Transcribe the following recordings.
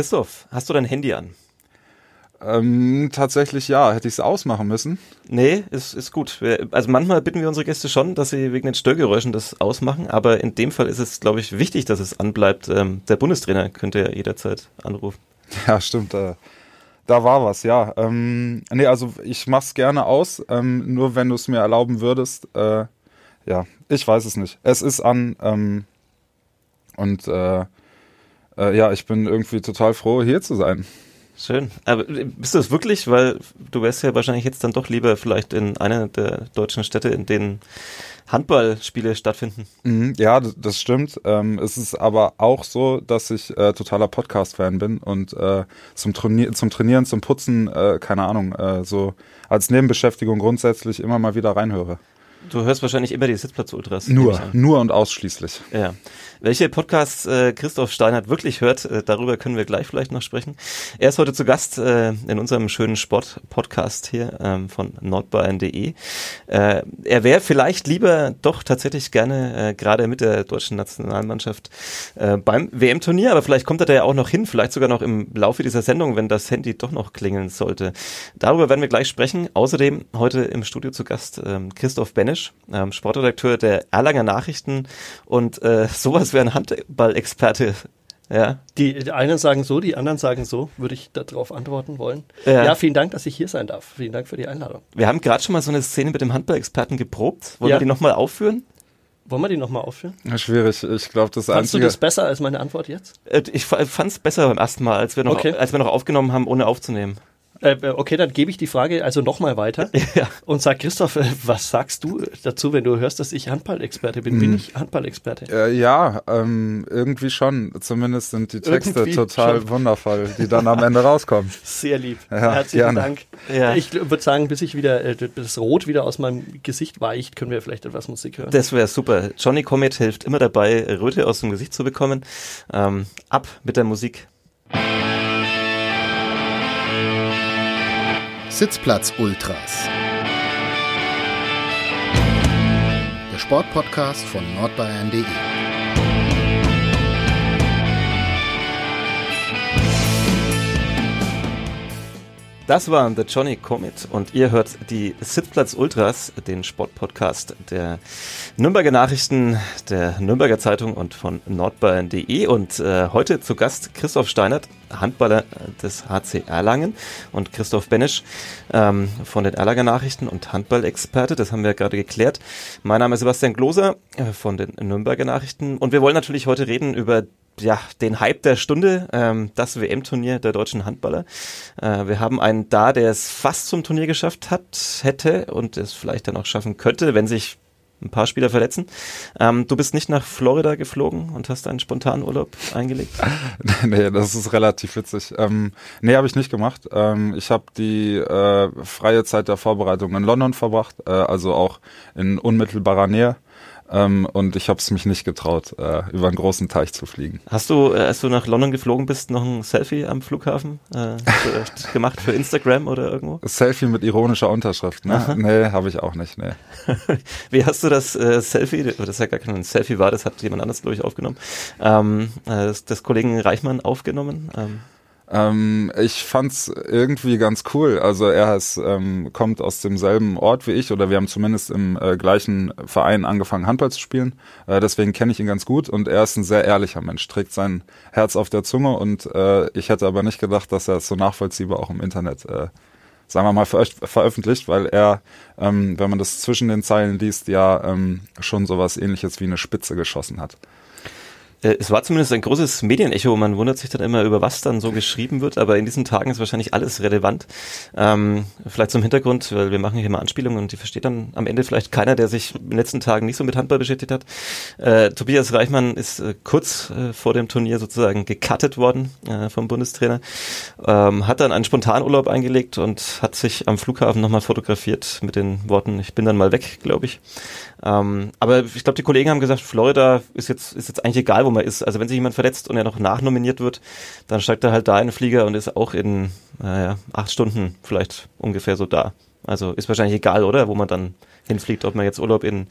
Christoph, hast du dein Handy an? Ähm, tatsächlich ja. Hätte ich es ausmachen müssen? Nee, ist, ist gut. Also manchmal bitten wir unsere Gäste schon, dass sie wegen den Störgeräuschen das ausmachen, aber in dem Fall ist es, glaube ich, wichtig, dass es anbleibt. Ähm, der Bundestrainer könnte ja jederzeit anrufen. Ja, stimmt. Äh, da war was, ja. Ähm, nee, also ich mach's gerne aus, ähm, nur wenn du es mir erlauben würdest. Äh, ja, ich weiß es nicht. Es ist an ähm, und äh, äh, ja, ich bin irgendwie total froh, hier zu sein. Schön. Aber bist du es wirklich? Weil du wärst ja wahrscheinlich jetzt dann doch lieber vielleicht in einer der deutschen Städte, in denen Handballspiele stattfinden. Mhm, ja, das stimmt. Ähm, es ist aber auch so, dass ich äh, totaler Podcast-Fan bin und äh, zum, Trainier zum Trainieren, zum Putzen, äh, keine Ahnung, äh, so als Nebenbeschäftigung grundsätzlich immer mal wieder reinhöre. Du hörst wahrscheinlich immer die Sitzplatz-Ultras. Nur, nur und ausschließlich. Ja. Welche Podcasts äh, Christoph Steinert wirklich hört, äh, darüber können wir gleich vielleicht noch sprechen. Er ist heute zu Gast äh, in unserem schönen Sport-Podcast hier ähm, von nordbayern.de. Äh, er wäre vielleicht lieber doch tatsächlich gerne äh, gerade mit der deutschen Nationalmannschaft äh, beim WM-Turnier, aber vielleicht kommt er da ja auch noch hin, vielleicht sogar noch im Laufe dieser Sendung, wenn das Handy doch noch klingeln sollte. Darüber werden wir gleich sprechen. Außerdem heute im Studio zu Gast ähm, Christoph Benisch, ähm, Sportredakteur der Erlanger Nachrichten und äh, sowas als wäre ein Handballexperte. Ja. Die, die einen sagen so, die anderen sagen so, würde ich darauf antworten wollen. Ja. ja. vielen Dank, dass ich hier sein darf. Vielen Dank für die Einladung. Wir haben gerade schon mal so eine Szene mit dem Handballexperten geprobt. Wollen ja. wir die nochmal aufführen? Wollen wir die nochmal aufführen? Ja, schwierig. Ich glaube, das Fandst einzige... du das besser als meine Antwort jetzt? Äh, ich fand es besser beim ersten Mal, als wir noch, okay. als wir noch aufgenommen haben, ohne aufzunehmen. Äh, okay, dann gebe ich die Frage also nochmal weiter ja. und sag Christoph, äh, was sagst du dazu, wenn du hörst, dass ich Handballexperte bin? Hm. Bin ich Handballexperte? Äh, ja, ähm, irgendwie schon. Zumindest sind die Texte irgendwie total schon. wundervoll, die dann am Ende rauskommen. Sehr lieb. Ja, Herzlichen gerne. Dank. Ja. Ich würde sagen, bis ich wieder äh, das Rot wieder aus meinem Gesicht weicht, können wir vielleicht etwas Musik hören. Das wäre super. Johnny Comet hilft immer dabei, Röte aus dem Gesicht zu bekommen. Ähm, ab mit der Musik. Sitzplatz Ultras. Der Sportpodcast von nordbayern.de. Das waren The Johnny Comet und ihr hört die Sitzplatz Ultras, den Sportpodcast der Nürnberger Nachrichten, der Nürnberger Zeitung und von nordbayern.de und äh, heute zu Gast Christoph Steinert, Handballer des HC Erlangen und Christoph Benesch ähm, von den Erlanger Nachrichten und Handballexperte, das haben wir gerade geklärt. Mein Name ist Sebastian Gloser äh, von den Nürnberger Nachrichten. Und wir wollen natürlich heute reden über ja, den Hype der Stunde, ähm, das WM-Turnier der deutschen Handballer. Äh, wir haben einen da, der es fast zum Turnier geschafft hat, hätte und es vielleicht dann auch schaffen könnte, wenn sich ein paar Spieler verletzen. Ähm, du bist nicht nach Florida geflogen und hast einen spontanen Urlaub eingelegt? nee, das ist relativ witzig. Ähm, nee, habe ich nicht gemacht. Ähm, ich habe die äh, freie Zeit der Vorbereitung in London verbracht, äh, also auch in unmittelbarer Nähe. Ähm, und ich habe es mich nicht getraut, äh, über einen großen Teich zu fliegen. Hast du, äh, als du nach London geflogen bist, noch ein Selfie am Flughafen äh, gemacht für Instagram oder irgendwo? Selfie mit ironischer Unterschrift, ne? Aha. Nee, habe ich auch nicht, nee. Wie hast du das äh, Selfie, das ja gar kein Selfie war, das hat jemand anders, glaube ich, aufgenommen, ähm, äh, das, das Kollegen Reichmann aufgenommen? Ähm. Ähm, ich fand's irgendwie ganz cool. Also er ist, ähm, kommt aus demselben Ort wie ich oder wir haben zumindest im äh, gleichen Verein angefangen Handball zu spielen. Äh, deswegen kenne ich ihn ganz gut und er ist ein sehr ehrlicher Mensch, trägt sein Herz auf der Zunge und äh, ich hätte aber nicht gedacht, dass er es so nachvollziehbar auch im Internet äh, sagen wir mal, veröffentlicht, weil er, ähm, wenn man das zwischen den Zeilen liest, ja ähm, schon sowas ähnliches wie eine Spitze geschossen hat. Äh, es war zumindest ein großes Medienecho. Man wundert sich dann immer, über was dann so geschrieben wird, aber in diesen Tagen ist wahrscheinlich alles relevant. Ähm, vielleicht zum Hintergrund, weil wir machen hier mal Anspielungen und die versteht dann am Ende vielleicht keiner, der sich in den letzten Tagen nicht so mit Handball beschäftigt hat. Äh, Tobias Reichmann ist äh, kurz äh, vor dem Turnier sozusagen gecuttet worden äh, vom Bundestrainer, ähm, hat dann einen Spontanurlaub eingelegt und hat sich am Flughafen nochmal fotografiert mit den Worten, ich bin dann mal weg, glaube ich. Ähm, aber ich glaube, die Kollegen haben gesagt, Florida ist jetzt, ist jetzt eigentlich egal, wo man ist. Also wenn sich jemand verletzt und er noch nachnominiert wird, dann steigt er halt da in den Flieger und ist auch in naja, acht Stunden vielleicht ungefähr so da. Also ist wahrscheinlich egal, oder? Wo man dann hinfliegt, ob man jetzt Urlaub in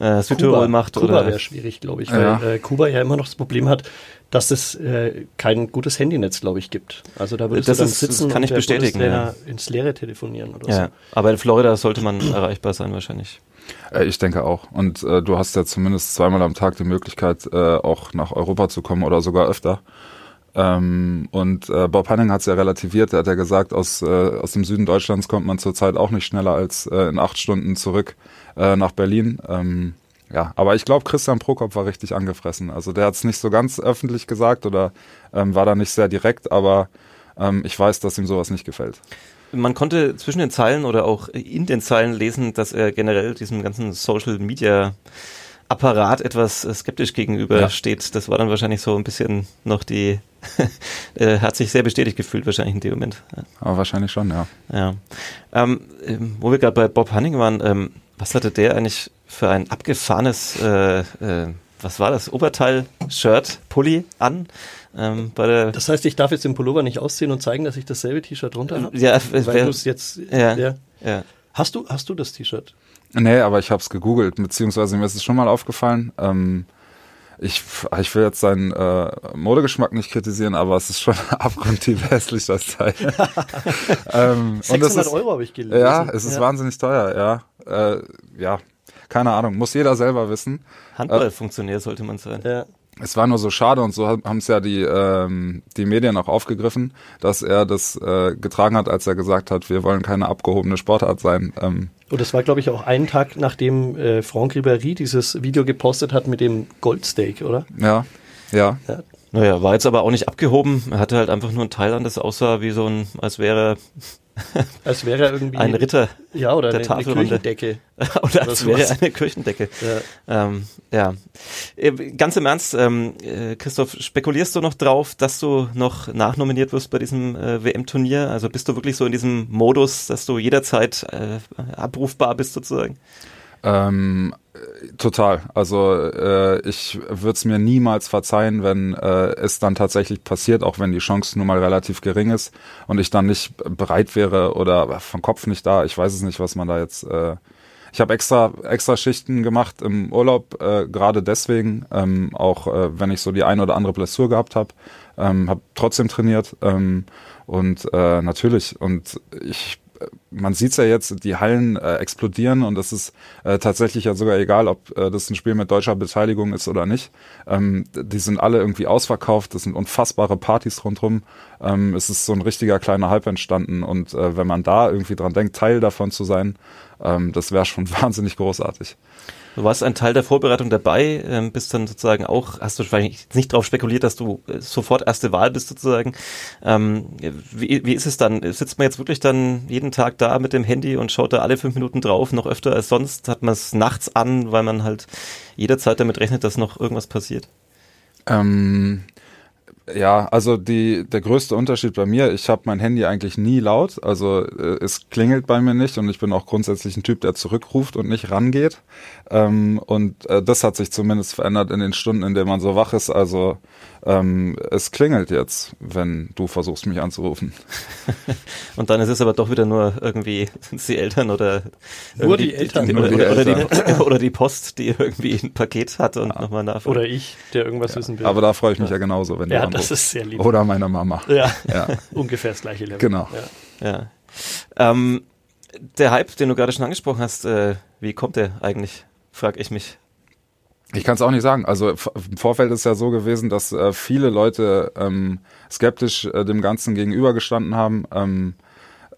äh, Südtirol macht Kuba oder. wäre schwierig, glaube ich, weil ja. äh, Kuba ja immer noch das Problem hat, dass es äh, kein gutes Handynetz, glaube ich, gibt. Also da würdest Das du dann ist- sitzen das kann und ich der bestätigen, Bundestrainer ins Leere telefonieren oder Ja, aber in Florida sollte man erreichbar sein wahrscheinlich. Äh, ich denke auch. Und äh, du hast ja zumindest zweimal am Tag die Möglichkeit, äh, auch nach Europa zu kommen oder sogar öfter. Ähm, und äh, Bob Hanning hat es ja relativiert. Er hat ja gesagt, aus, äh, aus dem Süden Deutschlands kommt man zurzeit auch nicht schneller als äh, in acht Stunden zurück nach Berlin. Ähm, ja, aber ich glaube, Christian Prokop war richtig angefressen. Also der hat es nicht so ganz öffentlich gesagt oder ähm, war da nicht sehr direkt, aber ähm, ich weiß, dass ihm sowas nicht gefällt. Man konnte zwischen den Zeilen oder auch in den Zeilen lesen, dass er generell diesem ganzen Social Media Apparat etwas äh, skeptisch gegenüber Ja. steht. Das war dann wahrscheinlich so ein bisschen noch die, er hat sich sehr bestätigt gefühlt wahrscheinlich in dem Moment. Aber wahrscheinlich schon, ja. Ja. Ähm, ähm, wo wir gerade bei Bob Hanning waren, ähm, was hatte der eigentlich für ein abgefahrenes, äh, äh, was war das, Oberteil, Shirt, Pulli an? Ähm, bei der, Das heißt, ich darf jetzt den Pullover nicht ausziehen und zeigen, dass ich dasselbe T-Shirt drunter habe? ja, Weil du es jetzt. Ja. Ja. ja. Hast du, hast du das T-Shirt? Nee, aber ich habe es gegoogelt, beziehungsweise mir ist es schon mal aufgefallen. Ähm, ich, ich will jetzt seinen äh, Modegeschmack nicht kritisieren, aber es ist schon abgrundtief hässlich, das Teil. ähm, und es 600 ist, Euro habe ich gelesen. Ja, es ist wahnsinnig teuer, ja. Äh, ja, keine Ahnung, muss jeder selber wissen. Handballfunktionär sollte man sein. Ja. Es war nur so schade und so haben es ja die, ähm, die Medien auch aufgegriffen, dass er das äh, getragen hat, als er gesagt hat, wir wollen keine abgehobene Sportart sein. Ähm, Und das war, glaube ich, auch einen Tag, nachdem äh, Franck Ribéry dieses Video gepostet hat mit dem Goldsteak, oder? ja, ja. Ja. Naja, war jetzt aber auch nicht abgehoben. Er hatte halt einfach nur ein Teil an, das aussah wie so ein, als wäre Als wäre er irgendwie. ein Ritter Ja, oder der eine, eine Tafelrunde. Kirchendecke. oder als sowas. wäre eine Kirchendecke. Ja. Ähm, ja. Äh, Ganz im Ernst, ähm, äh, Christoph, spekulierst du noch drauf, dass du noch nachnominiert wirst bei diesem äh, WM-Turnier? Also bist du wirklich so in diesem Modus, dass du jederzeit äh, abrufbar bist sozusagen? Ähm, äh, total. Also äh, ich würde es mir niemals verzeihen, wenn äh, es dann tatsächlich passiert, auch wenn die Chance nun mal relativ gering ist und ich dann nicht bereit wäre oder vom Kopf nicht da. Ich weiß es nicht, was man da jetzt. Äh, ich habe extra extra Schichten gemacht im Urlaub, äh, gerade deswegen, ähm, auch äh, wenn ich so die ein oder andere Blessur gehabt habe, ähm, habe trotzdem trainiert ähm, und äh, natürlich und ich man sieht's ja jetzt, die Hallen äh, explodieren und es ist äh, tatsächlich ja sogar egal, ob äh, das ein Spiel mit deutscher Beteiligung ist oder nicht. Ähm, die sind alle irgendwie ausverkauft, das sind unfassbare Partys rundherum. Ähm, es ist so ein richtiger kleiner Hype entstanden und äh, wenn man da irgendwie dran denkt, Teil davon zu sein, ähm, das wäre schon wahnsinnig großartig. Du warst ein Teil der Vorbereitung dabei, ähm, bist dann sozusagen auch, hast du wahrscheinlich nicht darauf spekuliert, dass du äh, sofort erste Wahl bist sozusagen. Ähm, wie, wie ist es dann? Sitzt man jetzt wirklich dann jeden Tag da mit dem Handy und schaut da alle fünf Minuten drauf, noch öfter als sonst? Hat man es nachts an, weil man halt jederzeit damit rechnet, dass noch irgendwas passiert? Ähm, ja, also die, der größte Unterschied bei mir, ich habe mein Handy eigentlich nie laut, also äh, es klingelt bei mir nicht und ich bin auch grundsätzlich ein Typ, der zurückruft und nicht rangeht. Ähm, und äh, das hat sich zumindest verändert in den Stunden, in denen man so wach ist. Also ähm, es klingelt jetzt, wenn du versuchst, mich anzurufen. Und dann ist es aber doch wieder nur irgendwie die Eltern oder Nur die Eltern. die, oder, die oder, Eltern. die, oder die Post, die irgendwie ein Paket hat und nochmal nachfragt. Oder ich, der irgendwas wissen will. Aber da freue ich mich ja, genauso, wenn du ja, das ist sehr lieb. Oder meine Mama. Ja, Ja. ungefähr das gleiche Level. Genau. Ja. Ja. Ähm, der Hype, den du gerade schon angesprochen hast, äh, wie kommt der eigentlich? Frag ich mich. Ich kann es auch nicht sagen. Also im Vorfeld ist ja so gewesen, dass äh, viele Leute ähm, skeptisch äh, dem Ganzen gegenübergestanden haben. Ähm,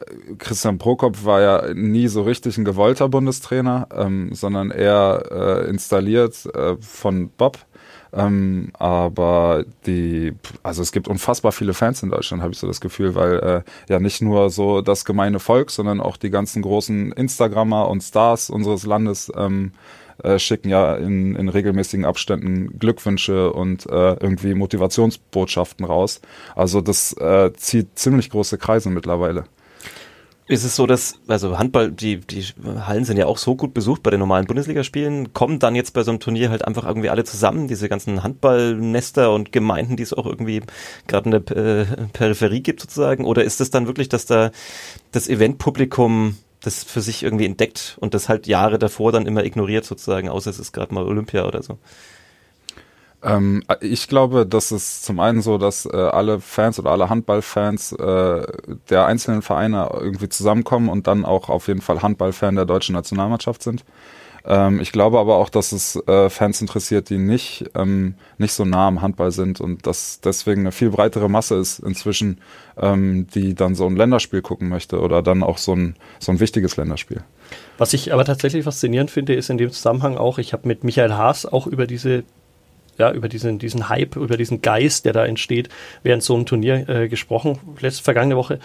äh, Christian Prokop war ja nie so richtig ein gewollter Bundestrainer, ähm, sondern eher äh, installiert äh, von Bob. Ähm, aber die, also es gibt unfassbar viele Fans in Deutschland, habe ich so das Gefühl, weil äh, ja nicht nur so das gemeine Volk, sondern auch die ganzen großen Instagrammer und Stars unseres Landes ähm, äh, schicken ja in, in regelmäßigen Abständen Glückwünsche und äh, irgendwie Motivationsbotschaften raus. Also das äh, zieht ziemlich große Kreise mittlerweile. Ist es so, dass, also Handball, die, die Hallen sind ja auch so gut besucht bei den normalen Bundesligaspielen, kommen dann jetzt bei so einem Turnier halt einfach irgendwie alle zusammen, diese ganzen Handballnester und Gemeinden, die es auch irgendwie gerade in der äh, Peripherie gibt sozusagen? Oder ist es dann wirklich, dass da das Eventpublikum das für sich irgendwie entdeckt und das halt Jahre davor dann immer ignoriert sozusagen, außer es ist gerade mal Olympia oder so? Ähm, ich glaube, dass es zum einen so, dass äh, alle Fans oder alle Handballfans äh, der einzelnen Vereine irgendwie zusammenkommen und dann auch auf jeden Fall Handballfan der deutschen Nationalmannschaft sind. Ähm, ich glaube aber auch, dass es äh, Fans interessiert, die nicht, ähm, nicht so nah am Handball sind und dass deswegen eine viel breitere Masse ist inzwischen, ähm, die dann so ein Länderspiel gucken möchte oder dann auch so ein, so ein wichtiges Länderspiel. Was ich aber tatsächlich faszinierend finde, ist in dem Zusammenhang auch, ich habe mit Michael Haas auch über diese ja, über diesen, diesen Hype, über diesen Geist, der da entsteht, während so einem Turnier äh, gesprochen, letzte vergangene Woche.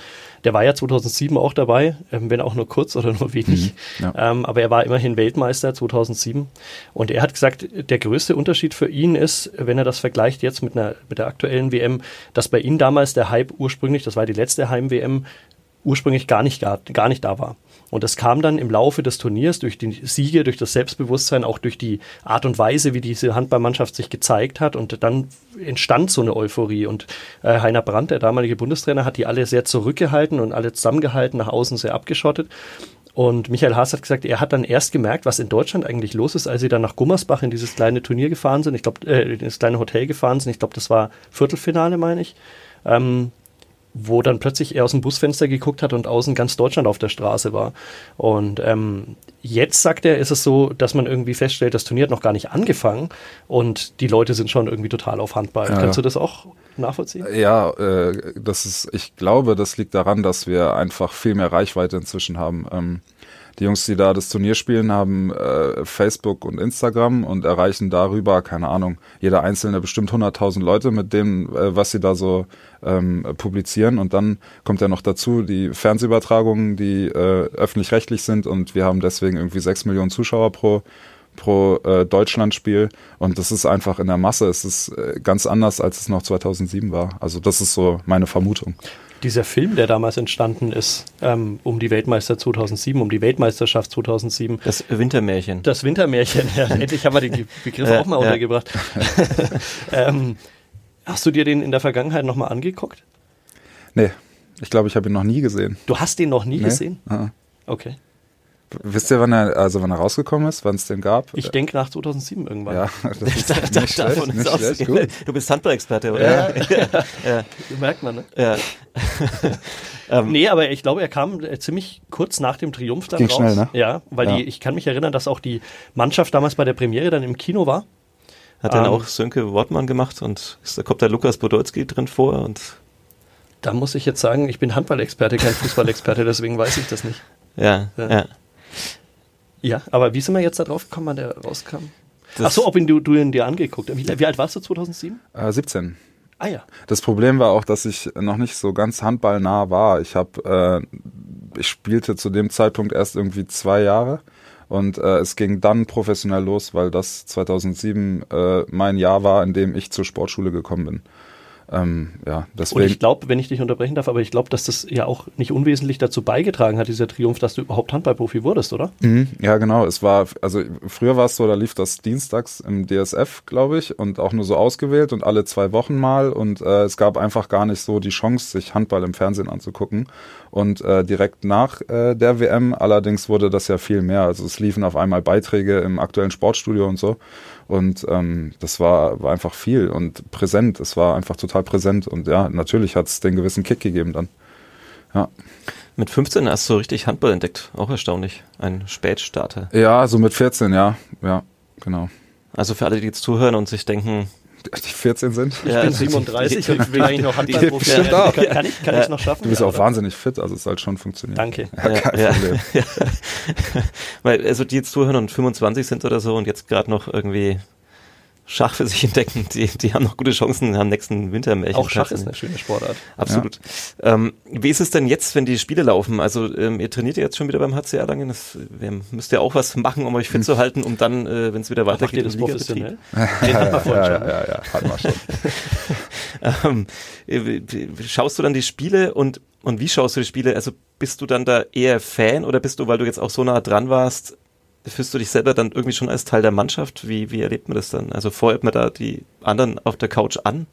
Der war ja 2007 auch dabei, ähm, wenn auch nur kurz oder nur wenig. Mhm, ja. ähm, aber er war immerhin Weltmeister 2007. Und er hat gesagt, der größte Unterschied für ihn ist, wenn er das vergleicht jetzt mit, einer, mit der aktuellen WM, dass bei ihm damals der Hype ursprünglich, das war die letzte Heim-WM, ursprünglich gar nicht, gar, gar nicht da war. Und das kam dann im Laufe des Turniers durch die Siege, durch das Selbstbewusstsein, auch durch die Art und Weise, wie diese Handballmannschaft sich gezeigt hat. Und dann entstand so eine Euphorie. Und äh, Heiner Brandt, der damalige Bundestrainer, hat die alle sehr zurückgehalten und alle zusammengehalten, nach außen sehr abgeschottet. Und Michael Haas hat gesagt, er hat dann erst gemerkt, was in Deutschland eigentlich los ist, als sie dann nach Gummersbach in dieses kleine Turnier gefahren sind. Ich glaube, äh, in das kleine Hotel gefahren sind. Ich glaube, das war Viertelfinale, meine ich. Ähm, wo dann plötzlich er aus dem Busfenster geguckt hat und außen ganz Deutschland auf der Straße war. Und ähm, jetzt, sagt er, ist es so, dass man irgendwie feststellt, das Turnier hat noch gar nicht angefangen und die Leute sind schon irgendwie total auf Handball. Ja, Kannst du das auch nachvollziehen? Ja, äh, das ist, ich glaube, das liegt daran, dass wir einfach viel mehr Reichweite inzwischen haben. Ähm, die Jungs, die da das Turnier spielen, haben äh, Facebook und Instagram und erreichen darüber, keine Ahnung, jeder einzelne bestimmt 100.000 Leute mit dem, äh, was sie da so ähm, publizieren. Und dann kommt ja noch dazu die Fernsehübertragungen, die äh, öffentlich-rechtlich sind und wir haben deswegen irgendwie sechs Millionen Zuschauer pro pro äh, Deutschlandspiel und das ist einfach in der Masse, es ist äh, ganz anders, als es noch 2007 war. Also das ist so meine Vermutung dieser Film, der damals entstanden ist, ähm, um die Weltmeister 2007, um die Weltmeisterschaft 2007. Das Wintermärchen. Das Wintermärchen, ja. Endlich haben wir den Begriff auch mal untergebracht. ähm, hast du dir den in der Vergangenheit nochmal angeguckt? Nee, ich glaube, ich habe ihn noch nie gesehen. Du hast den noch nie nee? gesehen? Ah. Okay. Wisst ihr, wann er, also wann er rausgekommen ist, wann es den gab? Ich denke nach 2007 irgendwann. Ja, das ist da, da, nicht schlecht, nicht schlecht, gut. Du bist Handball-Experte, oder? Ja. ja. ja. Merkt man, ne? Ja. ähm, nee, aber ich glaube, er kam äh, ziemlich kurz nach dem Triumph dann Ging raus. schnell, ne? Ja, weil ja. Die, ich kann mich erinnern, dass auch die Mannschaft damals bei der Premiere dann im Kino war. Hat dann ähm, auch Sönke Wortmann gemacht und da kommt der Lukas Podolski drin vor und da muss ich jetzt sagen, ich bin Handballexperte, kein Fußballexperte, deswegen weiß ich das nicht. Ja, ja. ja. Ja, aber wie sind wir jetzt da drauf gekommen, wann der rauskam? Das Ach so, ob ihn du, du ihn dir angeguckt hast. Wie, wie, alt warst du 2007? Äh, 17. Ah ja. Das Problem war auch, dass ich noch nicht so ganz handballnah war. Ich habe, äh, ich spielte zu dem Zeitpunkt erst irgendwie zwei Jahre und äh, es ging dann professionell los, weil das 2007 äh, mein Jahr war, in dem ich zur Sportschule gekommen bin. Ähm, ja, deswegen. Und ich glaube, wenn ich dich unterbrechen darf, aber ich glaube, dass das ja auch nicht unwesentlich dazu beigetragen hat, dieser Triumph, dass du überhaupt Handballprofi wurdest, oder? Mhm, ja, genau. Es war, also früher war es so, da lief das dienstags im DSF, glaube ich, und auch nur so ausgewählt und alle zwei Wochen mal. Und äh, es gab einfach gar nicht so die Chance, sich Handball im Fernsehen anzugucken. Und äh, direkt nach äh, der WM allerdings wurde das ja viel mehr. Also es liefen auf einmal Beiträge im aktuellen Sportstudio und so. Und ähm, das war, war einfach viel und präsent. Es war einfach total präsent. Und ja, natürlich hat es den gewissen Kick gegeben dann. Ja. Mit 15 hast du richtig Handball entdeckt. Auch erstaunlich. Ein Spätstarter. Ja, so mit 14, ja. Ja, genau. Also für alle, die jetzt zuhören und sich denken, die 14 sind. Ich ja, bin 37 und will eigentlich noch Handballprofi werden. Kann, kann, ich, kann ja. ich noch schaffen? Du bist ja, auch oder? wahnsinnig fit, also es soll schon funktionieren. Danke. Ja, kein Problem. Weil, also die jetzt zuhören und 25 sind oder so und jetzt gerade noch irgendwie Schach für sich entdecken, die, die haben noch gute Chancen am nächsten Wintermärchen. Auch Schach ist eine schöne Sportart. Absolut. Ja. Ähm, wie ist es denn jetzt, wenn die Spiele laufen? Also ähm, ihr trainiert ja jetzt schon wieder beim HCR Langen. Das, wir müsst ja auch was machen, um euch fit hm. zu halten, um dann, äh, wenn es wieder weitergeht, ihr das professionell? Den hat man vorhin ja, schon. Ja, ja, ja, hat man schon. ähm, äh, schaust du dann die Spiele und, und wie schaust du die Spiele? Also bist du dann da eher Fan oder bist du, weil du jetzt auch so nah dran warst, fühlst du dich selber dann irgendwie schon als Teil der Mannschaft? Wie, wie erlebt man das dann? Also feuert man da die anderen auf der Couch an?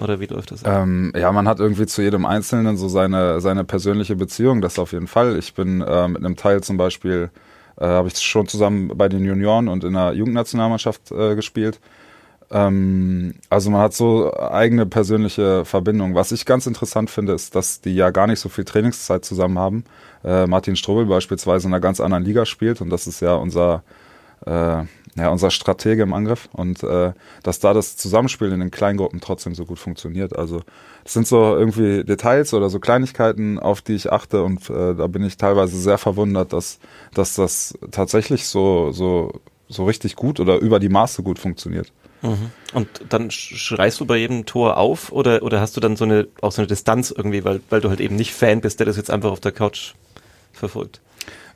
Oder wie läuft das? Ähm, ja, man hat irgendwie zu jedem Einzelnen so seine, seine persönliche Beziehung, das auf jeden Fall. Ich bin äh, mit einem Teil zum Beispiel, äh, habe ich schon zusammen bei den Junioren und in der Jugendnationalmannschaft äh, gespielt. Ähm, also man hat so eigene persönliche Verbindungen. Was ich ganz interessant finde, ist, dass die ja gar nicht so viel Trainingszeit zusammen haben. Äh, Martin Strobel beispielsweise in einer ganz anderen Liga spielt und das ist ja unser äh, ja, unser Stratege im Angriff und äh, dass da das Zusammenspiel in den Kleingruppen trotzdem so gut funktioniert. Also das sind so irgendwie Details oder so Kleinigkeiten, auf die ich achte und äh, da bin ich teilweise sehr verwundert, dass, dass das tatsächlich so, so, so richtig gut oder über die Maße gut funktioniert. Mhm. Und dann schreist du bei jedem Tor auf oder, oder hast du dann so eine, auch so eine Distanz irgendwie, weil, weil du halt eben nicht Fan bist, der das jetzt einfach auf der Couch verfolgt?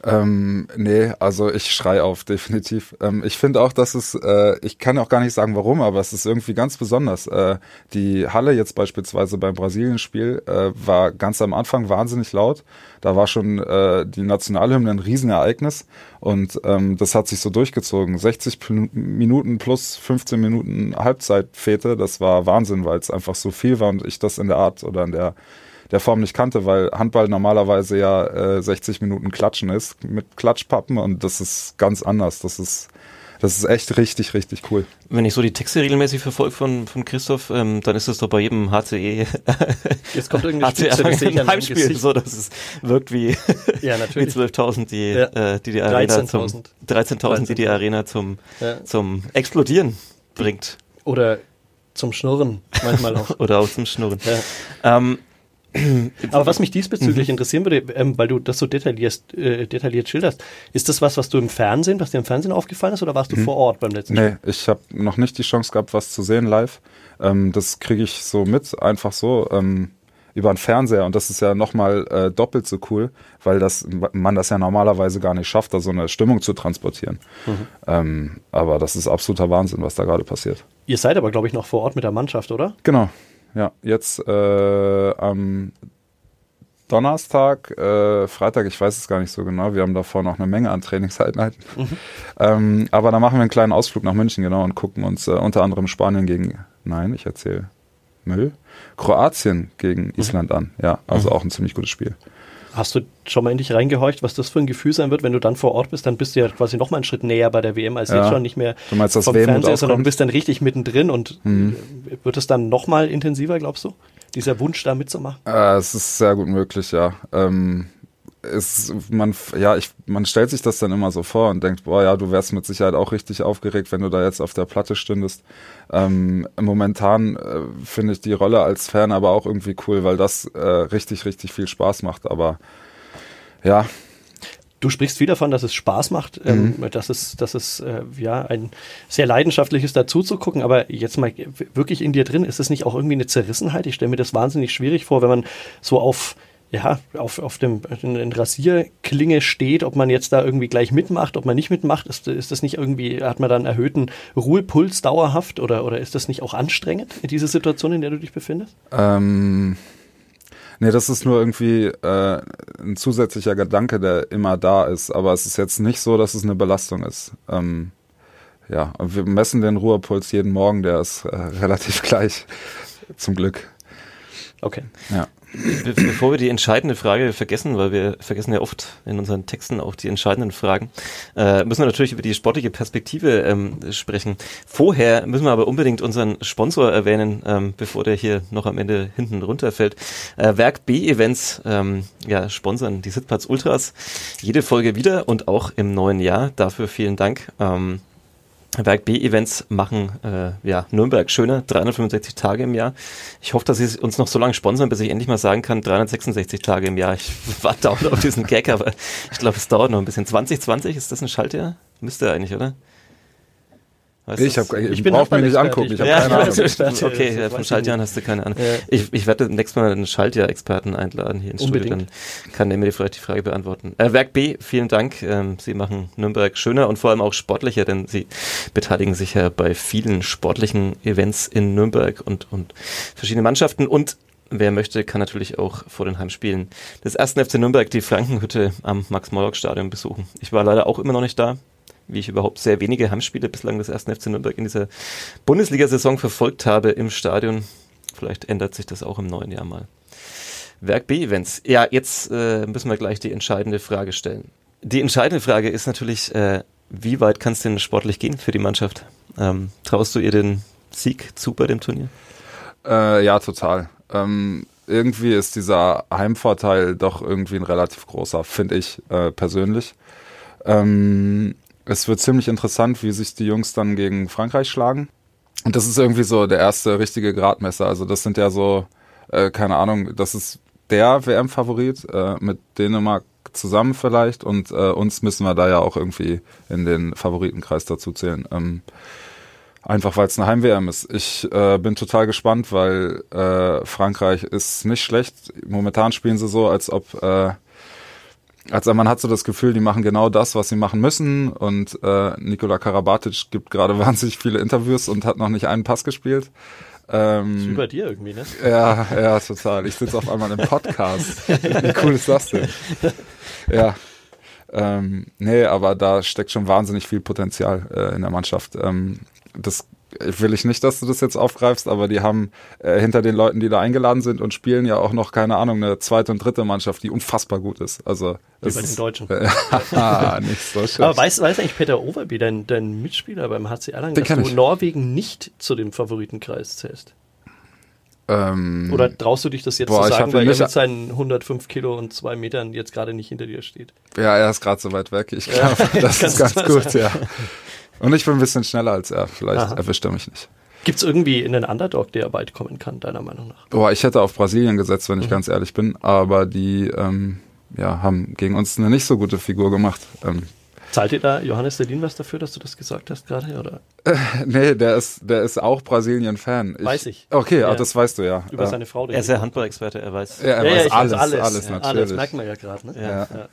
Ähm, nee, also ich schrei auf, definitiv. Ähm, ich finde auch, dass es, äh, ich kann auch gar nicht sagen warum, aber es ist irgendwie ganz besonders. Äh, die Halle jetzt beispielsweise beim Brasilien-Spiel äh, war ganz am Anfang wahnsinnig laut. Da war schon äh, die Nationalhymne ein Riesenereignis und ähm, das hat sich so durchgezogen. 60 Minuten plus 15 Minuten Halbzeitfete, das war Wahnsinn, weil es einfach so viel war und ich das in der Art oder in der der Form nicht kannte, weil Handball normalerweise ja äh, 60 Minuten Klatschen ist mit Klatschpappen und das ist ganz anders. Das ist das ist echt richtig, richtig cool. Wenn ich so die Texte regelmäßig verfolge von, von Christoph, ähm, dann ist das doch bei jedem HCE. Jetzt kommt das ein Heimspiel, so dass es wirkt wie, ja, wie 12.000, die, ja. äh, die die Arena 13 zum 13.000, 13 die die Arena zum, ja. zum Explodieren bringt. Oder zum Schnurren manchmal auch. Oder auch zum Schnurren. Ja. Ähm, Aber was mich diesbezüglich mhm. interessieren würde, ähm, weil du das so detailliert, äh, detailliert schilderst, ist das was, was du im Fernsehen, was dir im Fernsehen aufgefallen ist oder warst du mhm. vor Ort beim letzten Spiel? Nee, ich habe noch nicht die Chance gehabt, was zu sehen live. Ähm, das kriege ich so mit, einfach so. Ähm, über den Fernseher und das ist ja nochmal äh, doppelt so cool, weil das man das ja normalerweise gar nicht schafft, da so eine Stimmung zu transportieren. Mhm. Ähm, aber das ist absoluter Wahnsinn, was da gerade passiert. Ihr seid aber, glaube ich, noch vor Ort mit der Mannschaft, oder? Genau, ja, jetzt äh, am Donnerstag, äh, Freitag, ich weiß es gar nicht so genau. Wir haben davor noch eine Menge an Trainingseinheiten. Mhm. Ähm, aber da machen wir einen kleinen Ausflug nach München, genau, und gucken uns äh, unter anderem Spanien gegen, nein, ich erzähle Müll, Kroatien gegen mhm. Island mhm. an. Ja, also mhm. auch ein ziemlich gutes Spiel. Hast du schon mal in dich reingehorcht, was das für ein Gefühl sein wird, wenn du dann vor Ort bist? Dann bist du ja quasi noch mal einen Schritt näher bei der WM als ja. jetzt schon nicht mehr du meinst, vom WM Fernseher, sondern du bist dann richtig mittendrin und mhm. wird es dann noch mal intensiver, glaubst du? Dieser Wunsch da mitzumachen? Äh, es ist sehr gut möglich, ja. Ähm, ist, man, ja, ich, man stellt sich das dann immer so vor und denkt, boah, ja, du wärst mit Sicherheit auch richtig aufgeregt, wenn du da jetzt auf der Platte stündest. Ähm, momentan äh, finde ich die Rolle als Fan aber auch irgendwie cool, weil das äh, richtig, richtig viel Spaß macht. Aber ja, Du sprichst viel davon, dass es Spaß macht, ähm, mhm. dass es, dass es äh, ja ein sehr leidenschaftliches dazuzugucken, aber jetzt mal wirklich in dir drin, ist es nicht auch irgendwie eine Zerrissenheit? Ich stelle mir das wahnsinnig schwierig vor, wenn man so auf ja, auf, auf dem in Rasierklinge steht, ob man jetzt da irgendwie gleich mitmacht, ob man nicht mitmacht, ist, ist das nicht irgendwie, hat man dann erhöhten Ruhepuls dauerhaft oder, oder ist das nicht auch anstrengend in dieser Situation, in der du dich befindest? Ähm, nee, das ist nur irgendwie äh, ein zusätzlicher Gedanke, der immer da ist, aber es ist jetzt nicht so, dass es eine Belastung ist. Ähm, ja, wir messen den Ruhepuls jeden Morgen, der ist äh, relativ gleich, zum Glück. Okay. Ja. Be bevor wir die entscheidende Frage vergessen, weil wir vergessen ja oft in unseren Texten auch die entscheidenden Fragen, äh, müssen wir natürlich über die sportliche Perspektive ähm, sprechen. Vorher müssen wir aber unbedingt unseren Sponsor erwähnen, ähm, bevor der hier noch am Ende hinten runterfällt. Äh, Werk B Events ähm, ja, sponsern die Sitzplatz Ultras jede Folge wieder und auch im neuen Jahr. Dafür vielen Dank. Ähm, Werk B-Events machen äh, ja, Nürnberg schöner, 365 Tage im Jahr. Ich hoffe, dass sie uns noch so lange sponsern, bis ich endlich mal sagen kann, 366 Tage im Jahr. Ich warte auch auf diesen Gag, aber ich glaube, es dauert noch ein bisschen. 2020, ist das ein Schaltjahr? Müsste eigentlich, oder? Weißt ich, hab, ich, ich brauche mir nicht angucken, ich habe ja, keine Ahnung. okay, ja, von Schaltjahren hast du keine Ahnung. Ja. Ich, ich werde nächstes Mal einen Schaltjahr-Experten einladen hier ins Unbedingt. Studio, dann kann der mir vielleicht die Frage beantworten. Äh, Werk B, vielen Dank. Ähm, Sie machen Nürnberg schöner und vor allem auch sportlicher, denn Sie beteiligen sich ja bei vielen sportlichen Events in Nürnberg und, und verschiedene Mannschaften und Wer möchte, kann natürlich auch vor den Heimspielen des ersten FC Nürnberg die Frankenhütte am Max-Morlock-Stadion besuchen. Ich war leider auch immer noch nicht da wie ich überhaupt sehr wenige Heimspiele bislang des ersten FC Nürnberg in dieser Bundesliga-Saison verfolgt habe im Stadion. Vielleicht ändert sich das auch im neuen Jahr mal. Werk B-Events. Ja, jetzt äh, müssen wir gleich die entscheidende Frage stellen. Die entscheidende Frage ist natürlich, äh, wie weit kann es denn sportlich gehen für die Mannschaft? Ähm, traust du ihr den Sieg zu bei dem Turnier? Äh, ja, total. Ähm, irgendwie ist dieser Heimvorteil doch irgendwie ein relativ großer, finde ich äh, persönlich. Ähm, es wird ziemlich interessant, wie sich die Jungs dann gegen Frankreich schlagen. Und das ist irgendwie so der erste richtige Gradmesser. Also das sind ja so, äh, keine Ahnung, das ist der WM-Favorit äh, mit Dänemark zusammen vielleicht und äh, uns müssen wir da ja auch irgendwie in den Favoritenkreis dazu zählen. Ähm, einfach weil es eine Heim-WM ist. Ich äh, bin total gespannt, weil äh, Frankreich ist nicht schlecht. Momentan spielen sie so, als ob äh, also man hat so das Gefühl, die machen genau das, was sie machen müssen. Und äh, Nikola Karabatic gibt gerade wahnsinnig viele Interviews und hat noch nicht einen Pass gespielt. Ähm, das ist wie bei dir irgendwie, ne? Ja, ja, total. Ich sitze auf einmal im Podcast. wie cool ist das denn? Ja. Ähm, nee, aber da steckt schon wahnsinnig viel Potenzial äh, in der Mannschaft. Ähm, das will ich nicht, dass du das jetzt aufgreifst, aber die haben äh, hinter den Leuten, die da eingeladen sind und spielen, ja auch noch, keine Ahnung, eine zweite und dritte Mannschaft, die unfassbar gut ist. Also Wie bei den Deutschen. Äh, nicht so schlecht. Aber weißt, weißt eigentlich Peter Overby, dein, dein Mitspieler beim HC Erlangen, dass du ich. Norwegen nicht zu dem Favoritenkreis zählst? Ähm, Oder traust du dich das jetzt boah, zu sagen, weil er mit seinen 105 Kilo und zwei Metern jetzt gerade nicht hinter dir steht? Ja, er ist gerade so weit weg. Ich glaube, das ist ganz gut, ja. Und ich bin ein bisschen schneller als er. Vielleicht Aha. erwischt er mich nicht. Gibt es irgendwie einen Underdog, der weit kommen kann, deiner Meinung nach? Boah, ich hätte auf Brasilien gesetzt, wenn ich mhm. ganz ehrlich bin. Aber die ähm, ja, haben gegen uns eine nicht so gute Figur gemacht. Ähm, Zahlt ihr da Johannes Sedin was dafür, dass du das gesagt hast gerade? Oder? Äh, nee, der ist, der ist auch Brasilien-Fan. Weiß ich. Okay, ja. ach, das weißt du ja. Über seine Frau. Er ist ja Handball-Experte, er weiß. Ja, er ja, weiß ja, alles, alles, alles, natürlich. Alles merkt man ja gerade. Ne? Ja.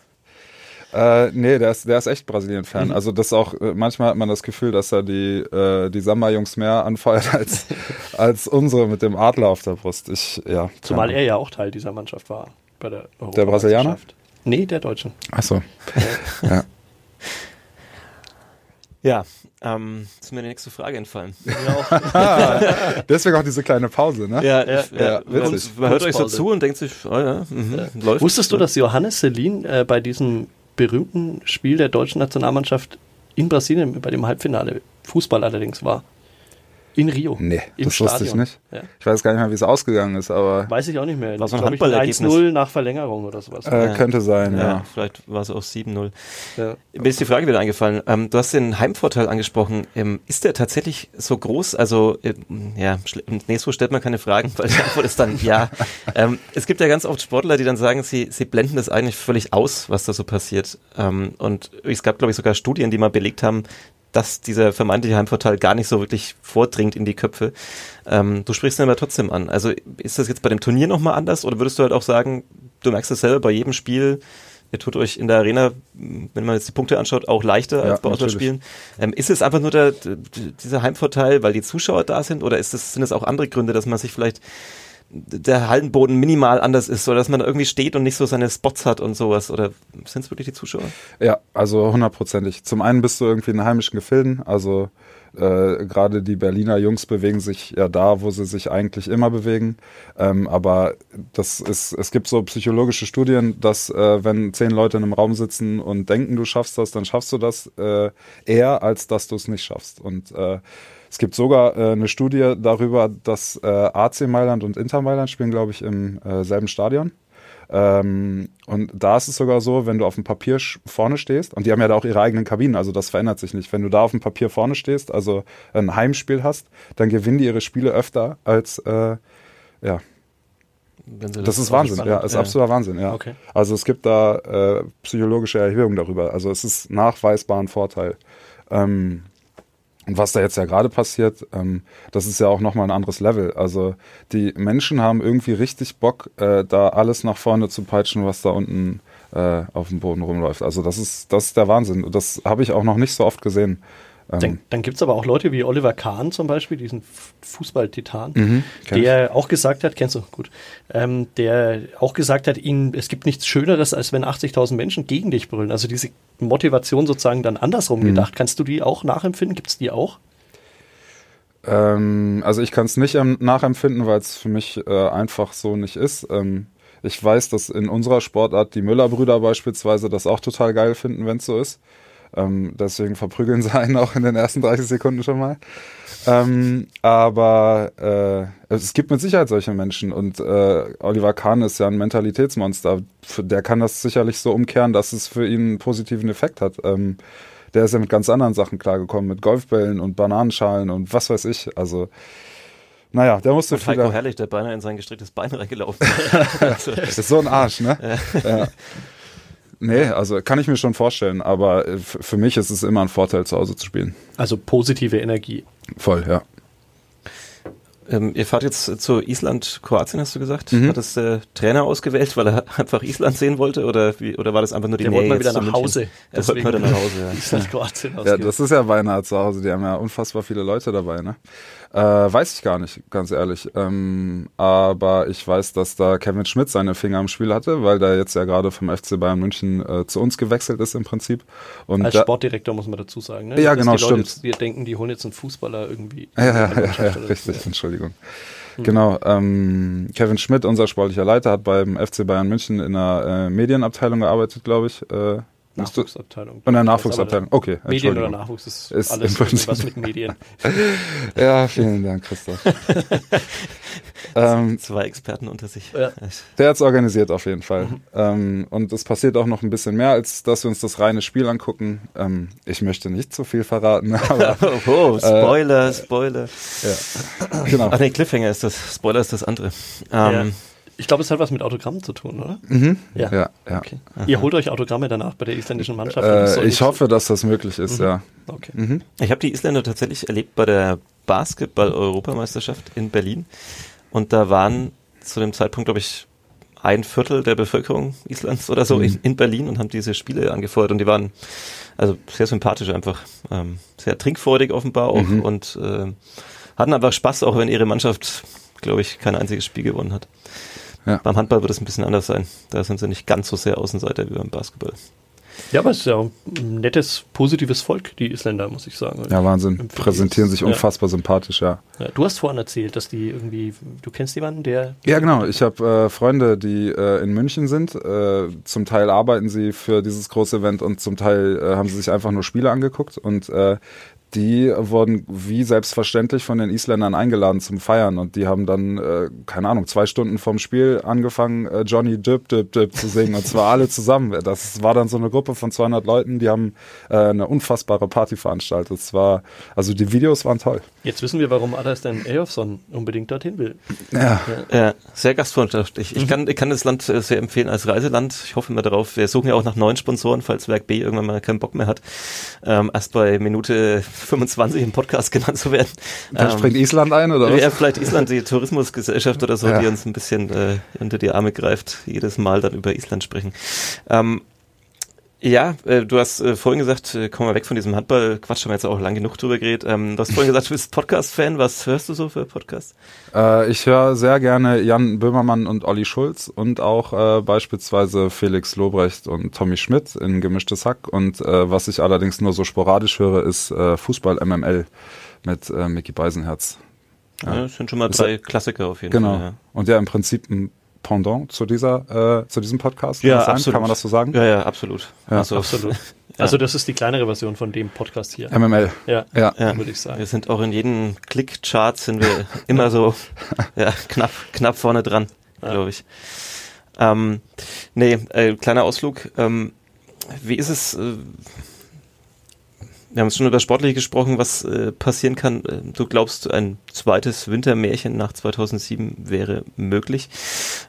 Äh, nee, der ist, der ist echt Brasilien-Fan. Mhm. Also das auch, äh, manchmal hat man das Gefühl, dass er die, äh, die Samba-Jungs mehr anfeuert als, als unsere mit dem Adler auf der Brust. Ich, ja. Zumal er ja auch Teil dieser Mannschaft war. Bei der der Brasilianer? Nee, der Deutschen. Ach so. ja. Ja, ähm, ist mir die nächste Frage entfallen. Deswegen auch diese kleine Pause, ne? Ja, ja, ja, ja man hört euch so zu und denkt sich, oh ja, mh, läuft. Wusstest du, dass Johannes Selin äh, bei diesem berühmten Spiel der deutschen Nationalmannschaft in Brasilien bei dem Halbfinale, Fußball allerdings war. In Rio. Nee, im das Stadion. wusste ich nicht. Ja. Ich weiß gar nicht mehr, wie es ausgegangen ist, aber. Weiß ich auch nicht mehr. War so ein Handballergebnis. 1-0 nach Verlängerung oder sowas. Äh, ja. Könnte sein, ja. ja. Vielleicht war es auch 7-0. Ja. Mir ist die Frage wieder eingefallen. Ähm, du hast den Heimvorteil angesprochen. Ähm, ist der tatsächlich so groß? Also, äh, ja, nee, so stellt man keine Fragen, weil die Antwort ist dann ja. ähm, es gibt ja ganz oft Sportler, die dann sagen, sie, sie blenden das eigentlich völlig aus, was da so passiert. Ähm, und es gab, glaube ich, sogar Studien, die mal belegt haben, dass dieser vermeintliche Heimvorteil gar nicht so wirklich vordringt in die Köpfe. Ähm, du sprichst ihn aber trotzdem an. Also ist das jetzt bei dem Turnier nochmal anders oder würdest du halt auch sagen, du merkst es selber bei jedem Spiel, ihr tut euch in der Arena, wenn man jetzt die Punkte anschaut, auch leichter ja, als bei Auswärtsspielen. Ähm, ist es einfach nur der, dieser Heimvorteil, weil die Zuschauer da sind oder ist das, sind es auch andere Gründe, dass man sich vielleicht der Hallenboden minimal anders ist, oder dass man da irgendwie steht und nicht so seine Spots hat und sowas. Oder sind es wirklich die Zuschauer? Ja, also hundertprozentig. Zum einen bist du irgendwie in heimischen Gefilden, also äh, gerade die Berliner Jungs bewegen sich ja da, wo sie sich eigentlich immer bewegen. Ähm, aber das ist, es gibt so psychologische Studien, dass äh, wenn zehn Leute in einem Raum sitzen und denken, du schaffst das, dann schaffst du das äh, eher, als dass du es nicht schaffst. Und äh, es gibt sogar äh, eine Studie darüber, dass äh, AC Mailand und Inter Mailand spielen, glaube ich, im äh, selben Stadion. Ähm, und da ist es sogar so, wenn du auf dem Papier vorne stehst, und die haben ja da auch ihre eigenen Kabinen, also das verändert sich nicht. Wenn du da auf dem Papier vorne stehst, also ein Heimspiel hast, dann gewinnen die ihre Spiele öfter als, äh, ja. Das, das, ist Wahnsinn, ja, ist ja. absoluter Wahnsinn, ja. Okay. Also es gibt da äh, psychologische Erhöhungen darüber. Also es ist nachweisbar ein Vorteil. Ähm, und was da jetzt ja gerade passiert, ähm, das ist ja auch nochmal ein anderes Level. Also die Menschen haben irgendwie richtig Bock, äh, da alles nach vorne zu peitschen, was da unten äh, auf dem Boden rumläuft. Also das ist, das ist der Wahnsinn. Das habe ich auch noch nicht so oft gesehen. Ähm, dann, dann gibt es aber auch Leute wie Oliver Kahn zum Beispiel, diesen Fußballtitan, mhm, der auch gesagt hat, kennst du, gut, ähm, der auch gesagt hat, ihn, es gibt nichts Schöneres, als wenn 80.000 Menschen gegen dich brüllen. Also diese Motivation sozusagen dann andersrum mhm. gedacht. Kannst du die auch nachempfinden? Gibt es die auch? Ähm, also ich kann es nicht nachempfinden, weil es für mich äh, einfach so nicht ist. Ähm, ich weiß, dass in unserer Sportart die Müller-Brüder beispielsweise das auch total geil finden, wenn es so ist. Ähm, deswegen verprügeln sie einen auch in den ersten 30 Sekunden schon mal. Ähm, aber äh, es gibt mit Sicherheit solche Menschen und äh, Oliver Kahn ist ja ein Mentalitätsmonster. Der kann das sicherlich so umkehren, dass es für ihn einen positiven Effekt hat. Ähm, der ist ja mit ganz anderen Sachen klargekommen, mit Golfbällen und Bananenschalen und was weiß ich. Also naja, der musste und Heiko Herrlich, der beinahe in sein gestricktes Bein reingelaufen ist. das ist so ein Arsch, ne? Ja. Nee, also kann ich mir schon vorstellen, aber äh, für mich ist es immer ein Vorteil, zu Hause zu spielen. Also positive Energie. Voll, ja. Ähm, ihr fahrt jetzt zu Island, Kroatien, hast du gesagt? Mhm. Hat das der Trainer ausgewählt, weil er einfach Island sehen wollte? Oder, wie, oder war das einfach nur die der Nähe wollte mal wieder nach Hause. Der wollte mal nach Hause, ja. Island, Kroatien Ja, das ist ja beinahe zu Hause. Die haben ja unfassbar viele Leute dabei, ne? Äh, weiß ich gar nicht, ganz ehrlich. Ähm, aber ich weiß, dass da Kevin Schmidt seine Finger im Spiel hatte, weil der jetzt ja gerade vom FC Bayern München äh, zu uns gewechselt ist im Prinzip. Und Als Sportdirektor muss man dazu sagen, ne? Ja, Dass genau, die Leute stimmt. Die denken, die holen jetzt einen Fußballer irgendwie. Ja, ja, ja, ja richtig, so. Entschuldigung. Hm. Genau, ähm, Kevin Schmidt, unser sportlicher Leiter, hat beim FC Bayern München in der äh, Medienabteilung gearbeitet, glaube ich. Äh, Nachwuchsabteilung. In der Nachwuchsabteilung, okay. Medien oder Nachwuchs ist, ist alles was mit Medien. ja, vielen Dank, Christoph. ähm, Zwei Experten unter sich. Ja. Der hat es organisiert auf jeden Fall. Mhm. Ähm, und es passiert auch noch ein bisschen mehr, als dass wir uns das reine Spiel angucken. Ähm, ich möchte nicht zu viel verraten. Aber, oh, Spoiler, äh, Spoiler. Ja. Genau. Ach nee, Cliffhanger ist das. Spoiler ist das andere. Ja. Ich glaube, es hat was mit Autogrammen zu tun, oder? Mhm. Ja. ja, ja. Okay. Ihr holt euch Autogramme danach bei der isländischen Mannschaft? Äh, ich hoffe, dass das möglich ist, mhm. ja. Okay. Mhm. Ich habe die Isländer tatsächlich erlebt bei der Basketball-Europameisterschaft in Berlin. Und da waren zu dem Zeitpunkt, glaube ich, ein Viertel der Bevölkerung Islands oder so mhm. in, in, Berlin und haben diese Spiele angefeuert. Und die waren also sehr sympathisch einfach, ähm, sehr trinkfreudig offenbar auch mhm. und äh, hatten einfach Spaß, auch wenn ihre Mannschaft, glaube ich, kein einziges Spiel gewonnen hat. Ja. Beim Handball wird es ein bisschen anders sein. Da sind sie nicht ganz so sehr Außenseiter wie beim Basketball. Ja, aber es ist ja ein nettes, positives Volk, die Isländer, muss ich sagen. Ja, Wahnsinn. Präsentieren sich unfassbar ja. sympathisch, ja. ja. Du hast vorhin erzählt, dass die irgendwie, du kennst jemanden, der. Ja, genau. Ich habe äh, Freunde, die äh, in München sind. Äh, zum Teil arbeiten sie für dieses große Event und zum Teil äh, haben sie sich einfach nur Spiele angeguckt. Und äh, die wurden wie selbstverständlich von den Isländern eingeladen zum Feiern und die haben dann, äh, keine Ahnung, zwei Stunden vorm Spiel angefangen, äh, Johnny Dip Dip Dip zu singen und zwar alle zusammen. Das war dann so eine Gruppe von 200 Leuten, die haben äh, eine unfassbare Party veranstaltet. Es war, also die Videos waren toll. Jetzt wissen wir, warum Adastan Eyjolfsson unbedingt dorthin will. Ja, ja. ja sehr gastfreundschaftlich. Ich, mhm. kann, ich kann das Land äh, sehr empfehlen als Reiseland. Ich hoffe immer darauf. Wir suchen ja auch nach neuen Sponsoren, falls Werk B irgendwann mal keinen Bock mehr hat. Ähm, erst bei Minute 25 im Podcast genannt zu werden. Dann ähm, springt Island ein, oder was? Ja, vielleicht Island, die Tourismusgesellschaft oder so, ja. die uns ein bisschen äh, unter die Arme greift, jedes Mal dann über Island sprechen. Ähm, ja, äh, du hast äh, vorhin gesagt, äh, kommen wir weg von diesem Handball. Quatsch, haben wir jetzt auch lang genug drüber geredet. Ähm, du hast vorhin gesagt, du bist Podcast-Fan. Was hörst du so für Podcasts? Äh, ich höre sehr gerne Jan Böhmermann und Olli Schulz und auch äh, beispielsweise Felix Lobrecht und Tommy Schmidt in Gemischtes Hack. Und äh, was ich allerdings nur so sporadisch höre, ist äh, Fußball MML mit äh, Mickey Beisenherz. Ja. ja, das sind schon mal drei Klassiker auf jeden genau. Fall. Genau. Ja. Und ja, im Prinzip ein Pendant zu dieser, äh, zu diesem Podcast? Ja, absolut. Kann man das so sagen? Ja, ja, absolut. Ja. Also, absolut. Also das ist die kleinere Version von dem Podcast hier. MML. Ja, ja. ja. würde ich sagen. Wir sind auch in jedem Klick-Chart sind wir immer so ja, knapp, knapp vorne dran, ja. glaube ich. Ähm, nee, äh, kleiner Ausflug. Ähm, wie ist es, äh, wir haben schon über Sportliche gesprochen, was äh, passieren kann. Äh, du glaubst, ein zweites Wintermärchen nach 2007 wäre möglich.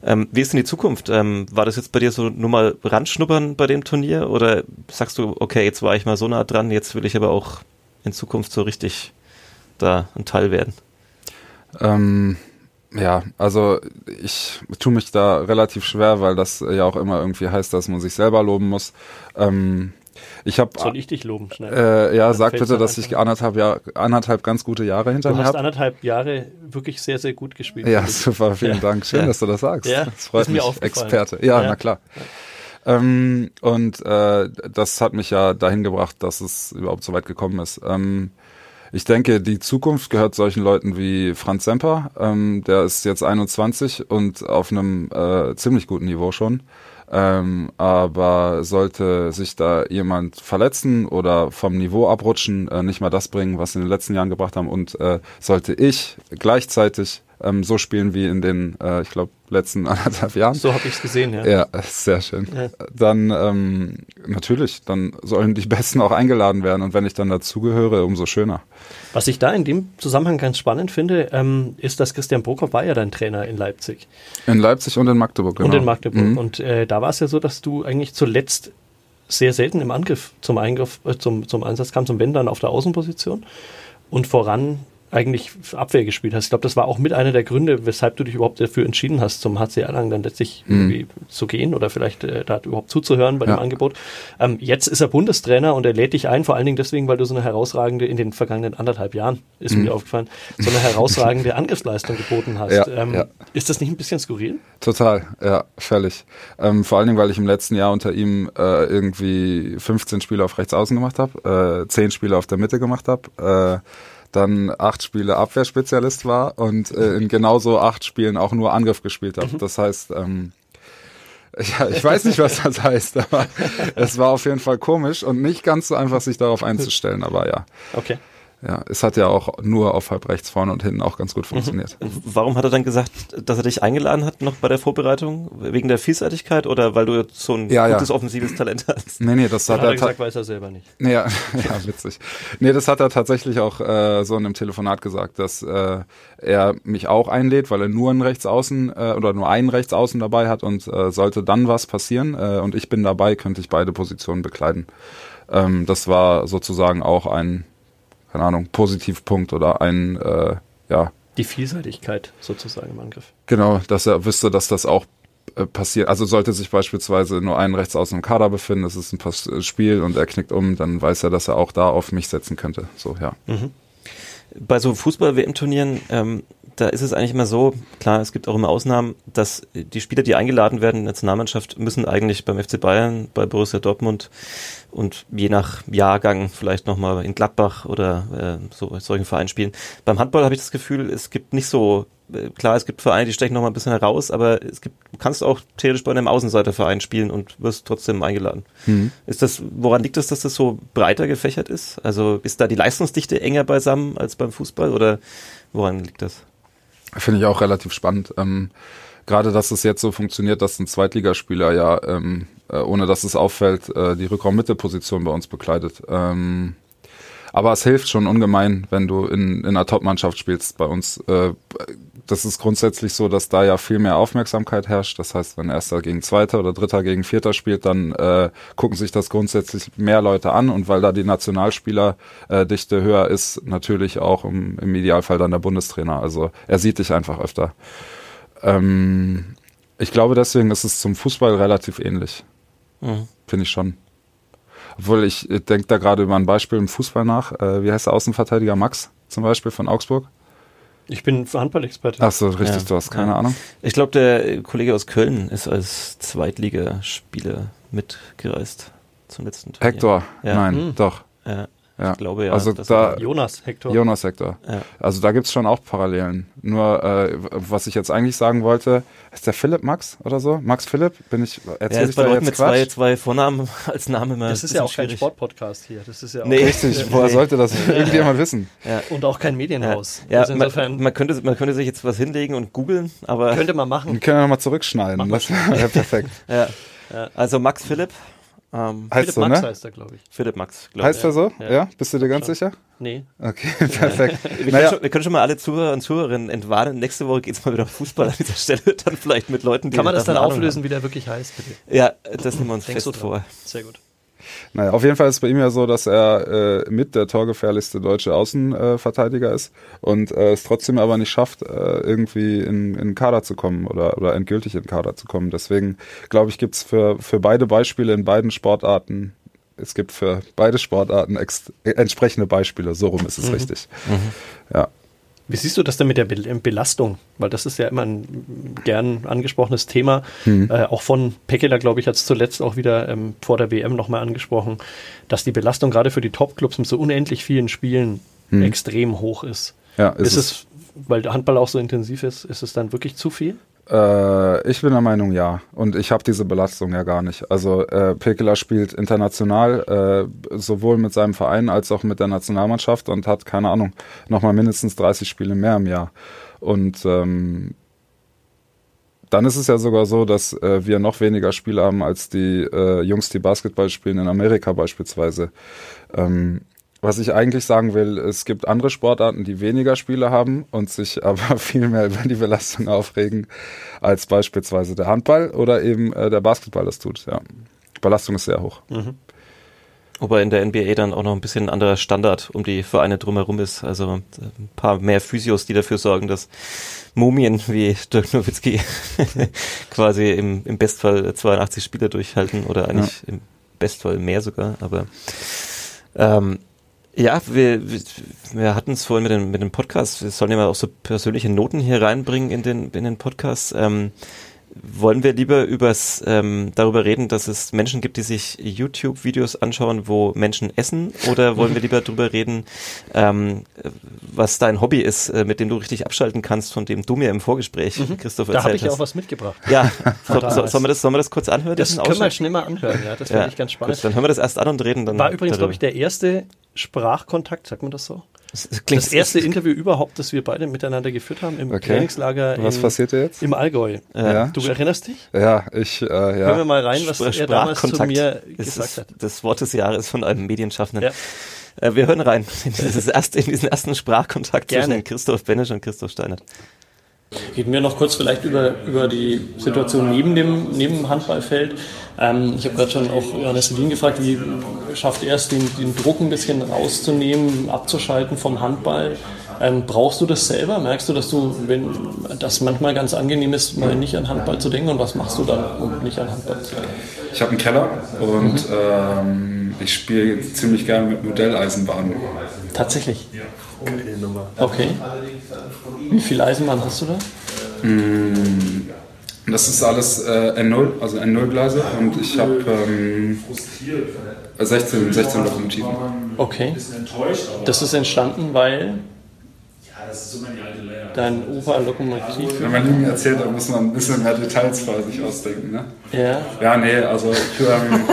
Ähm, wie ist denn die Zukunft? Ähm, war das jetzt bei dir so nur mal Randschnuppern bei dem Turnier oder sagst du, okay, jetzt war ich mal so nah dran, jetzt will ich aber auch in Zukunft so richtig da ein Teil werden? Ähm, ja, also ich tue mich da relativ schwer, weil das ja auch immer irgendwie heißt, dass man sich selber loben muss. Ähm, ich hab, Soll ich dich loben, schnell? Äh, ja, Dann sag bitte, dass ich anderthalb, Jahr, anderthalb ganz gute Jahre hinter du mir habe. Du hast anderthalb Jahre wirklich sehr, sehr gut gespielt. Ja, super, vielen ja. Dank. Schön, ja. dass du das sagst. Ja, das freut mich. Experte. Ja, ja, na klar. Ähm, und äh, das hat mich ja dahin gebracht, dass es überhaupt so weit gekommen ist. Ähm, Ich denke, die Zukunft gehört solchen Leuten wie Franz Semper. Ähm, der ist jetzt 21 und auf einem äh, ziemlich guten Niveau schon. Ähm, aber sollte sich da jemand verletzen oder vom Niveau abrutschen, äh, nicht mal das bringen, was sie in den letzten Jahren gebracht haben. Und äh, sollte ich gleichzeitig ähm, so spielen wie in den, äh, ich glaube, letzten anderthalb Jahren. So habe ich es gesehen, ja. Ja, sehr schön. Ja. Dann ähm, natürlich, dann sollen die Besten auch eingeladen werden und wenn ich dann dazugehöre, umso schöner. Was ich da in dem Zusammenhang ganz spannend finde, ähm, ist, dass Christian Prokop war ja dein Trainer in Leipzig In Leipzig und in Magdeburg, genau. und in Magdeburg. Mhm. Und äh, da war es ja so, dass du eigentlich zuletzt sehr selten im Angriff zum Eingriff, äh, zum, zum Einsatz kamst und wenn dann auf der Außenposition und voran eigentlich Abwehr gespielt hast. Ich glaube, das war auch mit einer der Gründe, weshalb du dich überhaupt dafür entschieden hast, zum HC Erlangen dann letztlich irgendwie zu gehen oder vielleicht äh, da überhaupt zuzuhören bei dem Ja. Angebot. Ähm, jetzt ist er Bundestrainer und er lädt dich ein, vor allen Dingen deswegen, weil du so eine herausragende, in den vergangenen anderthalb Jahren, ist mir aufgefallen, so eine herausragende Angriffsleistung geboten hast. Ja, ähm, ja. Ist das nicht ein bisschen skurril? Total, ja, völlig. Ähm, vor allen Dingen, weil ich im letzten Jahr unter ihm äh, irgendwie 15 Spiele auf rechts außen gemacht habe, äh, 10 Spiele auf der Mitte gemacht habe, äh, dann acht Spiele Abwehrspezialist war und äh, in genauso acht Spielen auch nur Angriff gespielt habe. Das heißt, ähm, ja, ich weiß nicht, was das heißt, aber es war auf jeden Fall komisch und nicht ganz so einfach, sich darauf einzustellen. Aber ja, Okay. Ja, es hat ja auch nur auf halb rechts vorne und hinten auch ganz gut funktioniert. Warum hat er dann gesagt, dass er dich eingeladen hat noch bei der Vorbereitung? Wegen der Vielseitigkeit oder weil du jetzt so ein Ja, ja. gutes offensives Talent hast? Nee, nee, das Hat hat er gesagt, weiß er selber nicht. Nee, Ja, ja, witzig. Nee, das hat er tatsächlich auch äh, so in einem Telefonat gesagt, dass äh, er mich auch einlädt, weil er nur einen Rechtsaußen äh, oder nur einen Rechtsaußen dabei hat und äh, sollte dann was passieren äh, und ich bin dabei, könnte ich beide Positionen bekleiden. Ähm, das war sozusagen auch ein, keine Ahnung, Positivpunkt oder ein, äh, ja, Die Vielseitigkeit sozusagen im Angriff. Genau, dass er wüsste, dass das auch äh, passiert. Also sollte sich beispielsweise nur ein Rechtsaußen im Kader befinden, es ist ein äh, Spiel und er knickt um, dann weiß er, dass er auch da auf mich setzen könnte. So, ja. Bei so Fußball-WM-Turnieren, ähm, da ist es eigentlich immer so, klar, es gibt auch immer Ausnahmen, dass die Spieler, die eingeladen werden in der Nationalmannschaft, müssen eigentlich beim FC Bayern, bei Borussia Dortmund und je nach Jahrgang vielleicht nochmal in Gladbach oder äh, so solchen Vereinen spielen. Beim Handball habe ich das Gefühl, es gibt nicht so, äh, klar, es gibt Vereine, die stechen nochmal ein bisschen heraus, aber es gibt, du kannst auch theoretisch bei einem Außenseiterverein spielen und wirst trotzdem eingeladen. Ist das, woran liegt das, dass das so breiter gefächert ist? Also ist da die Leistungsdichte enger beisammen als beim Fußball oder woran liegt das? Finde ich auch relativ spannend. Ähm, Gerade, dass es jetzt so funktioniert, dass ein Zweitligaspieler ja, ähm, äh, ohne dass es auffällt, äh, die Rückraum-Mitte-Position bei uns bekleidet. Ähm, aber es hilft schon ungemein, wenn du in, in einer Top-Mannschaft spielst bei uns. Äh, das ist grundsätzlich so, dass da ja viel mehr Aufmerksamkeit herrscht. Das heißt, wenn Erster gegen Zweiter oder Dritter gegen Vierter spielt, dann äh, gucken sich das grundsätzlich mehr Leute an. Und weil da die Nationalspielerdichte höher ist, natürlich auch im, im Idealfall dann der Bundestrainer. Also er sieht dich einfach öfter. Ähm, ich glaube, deswegen ist es zum Fußball relativ ähnlich. Mhm. Finde ich schon. Obwohl ich äh, denke da gerade über ein Beispiel im Fußball nach. Äh, wie heißt der Außenverteidiger Max zum Beispiel von Augsburg? Ich bin Handball-Experte. Ach so, richtig, Ja. du hast keine Ja. Ahnung. Ich glaube, der Kollege aus Köln ist als Zweitligaspieler mitgereist zum letzten Turnier. Hector, Ja. nein, Hm. doch. Ja, Ja. ich glaube ja. Also da- Jonas, Hector. Jonas Hector. ja. Also da gibt's schon auch Parallelen. Nur, äh, was ich jetzt eigentlich sagen wollte, ist der Philipp Max oder so? Max Philipp? Bin ich, Er erzähl ist ich bei da jetzt mit zwei, Quatsch? zwei Vornamen als Name immer Das ist ja auch kein schwierig. Sportpodcast hier. Das ist ja auch Nee. Richtig, woher Nee. sollte das irgendjemand wissen? und auch kein Ja, Medienhaus. ja also man, insofern man, könnte, man könnte sich jetzt was hinlegen und googeln, aber könnte man Wir machen. können ja nochmal zurückschneiden. Mal Das wäre perfekt. ja. Also Max Philipp, ähm, Heißt Philipp so, Max ne? heißt er, glaube ich. Philipp Max, glaube ich. Heißt er so? Ja. Ja. Bist du dir ganz Schon. sicher? Nee. Okay, perfekt. Wir, können naja, schon, wir können schon mal alle Zuhörer und Zuhörerinnen entwarnen. Nächste Woche geht's mal wieder um Fußball an dieser Stelle. Dann vielleicht mit Leuten, die Kann man das dann auflösen, wie der wirklich heißt, bitte? Haben. Ja, das nehmen wir uns Denkst fest vor. Sehr gut. Naja, auf jeden Fall ist es bei ihm ja so, dass er äh, mit der torgefährlichste deutsche Außenverteidiger äh, ist und äh, es trotzdem aber nicht schafft, äh, irgendwie in, in den Kader zu kommen oder, oder endgültig in den Kader zu kommen. Deswegen glaube ich, gibt's für, für beide Beispiele in beiden Sportarten, es gibt für beide Sportarten äh, entsprechende Beispiele. So rum ist es richtig. Ja. Wie siehst du das denn mit der Be Belastung? Weil das ist ja immer ein gern angesprochenes Thema. Mhm. Äh, auch von Pekela, glaube ich, hat es zuletzt auch wieder ähm, vor der WM nochmal angesprochen, dass die Belastung gerade für die Top-Clubs mit so unendlich vielen Spielen hm. extrem hoch ist. Ja, ist, ist es, weil der Handball auch so intensiv ist, ist es dann wirklich zu viel? Äh, ich bin der Meinung, ja. Und ich habe diese Belastung ja gar nicht. Also äh, Pekela spielt international, äh, sowohl mit seinem Verein als auch mit der Nationalmannschaft und hat, keine Ahnung, nochmal mindestens 30 Spiele mehr im Jahr. Und ähm, dann ist es ja sogar so, dass äh, wir noch weniger Spiele haben als die äh, Jungs, die Basketball spielen in Amerika beispielsweise. Ähm, was ich eigentlich sagen will, es gibt andere Sportarten, die weniger Spiele haben und sich aber viel mehr über die Belastung aufregen, als beispielsweise der Handball oder eben äh, der Basketball das tut. Ja. Belastung ist sehr hoch. Mhm. Wobei in der NBA dann auch noch ein bisschen ein anderer Standard um die Vereine drumherum ist. Also ein paar mehr Physios, die dafür sorgen, dass Mumien wie Dirk Nowitzki quasi im, im Bestfall 82 Spiele durchhalten oder eigentlich ja. im Bestfall mehr sogar. Aber ähm, ja, wir, wir hatten es vorhin mit dem, mit dem Podcast. Wir sollen ja mal auch so persönliche Noten hier reinbringen in den, in den Podcast. Ähm, wollen wir lieber übers, ähm, darüber reden, dass es Menschen gibt, die sich YouTube-Videos anschauen, wo Menschen essen? Oder wollen wir lieber darüber reden, ähm, was dein Hobby ist, äh, mit dem du richtig abschalten kannst, von dem du mir im Vorgespräch, mhm. Christoph, erzählt Da habe ich ja auch was mitgebracht. Ja, so, so, sollen, wir das, sollen wir das kurz anhören? Das können wir schnell mal anhören, ja, das finde ja, ich ganz spannend. Gut, dann hören wir das erst an und reden dann. War übrigens, glaube ich, der erste Sprachkontakt, sagt man das so? Das, das erste Interview überhaupt, das wir beide miteinander geführt haben im okay. Trainingslager was in, passiert jetzt? im Allgäu. Ja. Du erinnerst dich? Ja, ich, äh, ja. Hören wir mal rein, was er damals zu mir gesagt hat. Das Wort des Jahres von einem Medienschaffenden. Ja. Äh, wir hören rein in, dieses erste, in diesen ersten Sprachkontakt Gerne. zwischen Christoph Benesch und Christoph Steinert. Reden wir noch kurz vielleicht über, über die Situation neben dem, neben dem Handballfeld. Ähm, ich habe gerade schon auch Johannes Sedin gefragt, wie schafft er es, den, den Druck ein bisschen rauszunehmen, abzuschalten vom Handball? Ähm, brauchst du das selber? Merkst du, dass du, wenn das manchmal ganz angenehm ist, mal nicht an Handball zu denken? Und was machst du dann, um nicht an Handball zu denken? Ich habe einen Keller und mhm. ähm, ich spiele ziemlich gerne mit Modelleisenbahnen. Tatsächlich? Okay. Wie viel Eisenbahn hast du da? Mm, das ist alles äh, N0, also N0-Gleise und ich habe ähm, 16, 16 Lokomotiven. Okay. Das ist entstanden, weil dein Opa Lokomotiv. Wenn man ihm erzählt, dann muss man ein bisschen mehr Details vor sich ausdenken. Ne? Ja. Ja, nee, also ich, ähm,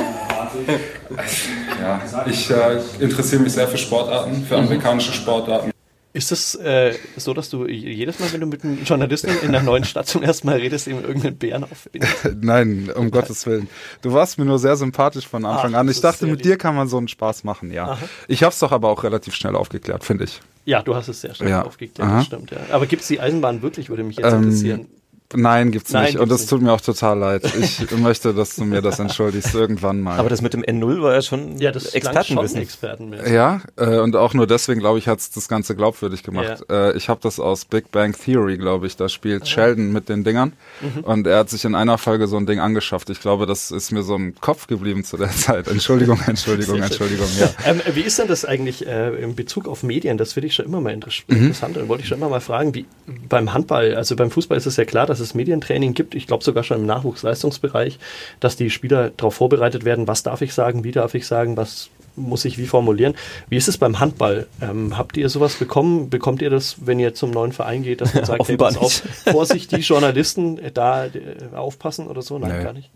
ja, ich äh, interessiere mich sehr für Sportarten, für amerikanische Sportarten. Ist es äh, so, dass du jedes Mal, wenn du mit einem Journalisten in einer neuen Stadt zum ersten Mal redest, ihm irgendeinen Bären auffindest? Nein, um Gottes Willen. Du warst mir nur sehr sympathisch von Anfang Ach, an. Ich dachte, mit lieb. dir kann man so einen Spaß machen, ja. Aha. Ich habe es doch aber auch relativ schnell aufgeklärt, finde ich. Ja, du hast es sehr schnell ja. aufgeklärt, das stimmt, ja. Aber gibt es die Eisenbahn wirklich, würde mich jetzt ähm, interessieren. Nein, gibt's Nein, nicht. Gibt's und das nicht. tut mir auch total leid. Ich möchte, dass du mir das entschuldigst irgendwann mal. Aber das mit dem N0 war ja schon ja, das Expertenwissen. Experten ja, äh, und auch nur deswegen, glaube ich, hat's das Ganze glaubwürdig gemacht. Ja. Äh, ich habe das aus Big Bang Theory, glaube ich. Da spielt Aha. Sheldon mit den Dingern. Mhm. Und er hat sich in einer Folge so ein Ding angeschafft. Ich glaube, das ist mir so im Kopf geblieben zu der Zeit. Entschuldigung, Entschuldigung, Entschuldigung. Ja. Ähm, wie ist denn das eigentlich äh, in Bezug auf Medien? Das finde ich schon immer mal mhm. interessant. Mhm. Und wollte ich schon immer mal fragen, wie beim Handball, also beim Fußball ist es ja klar, dass es Medientraining gibt, ich glaube sogar schon im Nachwuchsleistungsbereich, dass die Spieler darauf vorbereitet werden, was darf ich sagen, wie darf ich sagen, was muss ich wie formulieren. Wie ist es beim Handball? Ähm, habt ihr sowas bekommen? Bekommt ihr das, wenn ihr zum neuen Verein geht, dass man sagt, hey, pass auf, Vorsicht, die Journalisten da äh, aufpassen oder so? Nein, nee. gar nicht.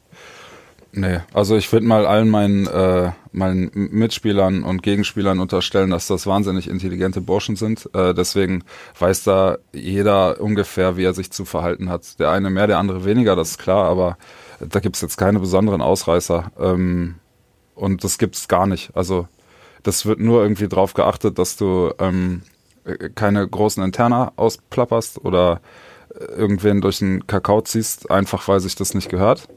Nee, also ich würde mal allen meinen, äh, meinen Mitspielern und Gegenspielern unterstellen, dass das wahnsinnig intelligente Burschen sind. Äh, deswegen weiß da jeder ungefähr, wie er sich zu verhalten hat. Der eine mehr, der andere weniger, das ist klar, aber da gibt's jetzt keine besonderen Ausreißer. Ähm, und das gibt's gar nicht. Also das wird nur irgendwie drauf geachtet, dass du ähm, keine großen Interna ausplapperst oder irgendwen durch den Kakao ziehst, einfach weil sich das nicht gehört.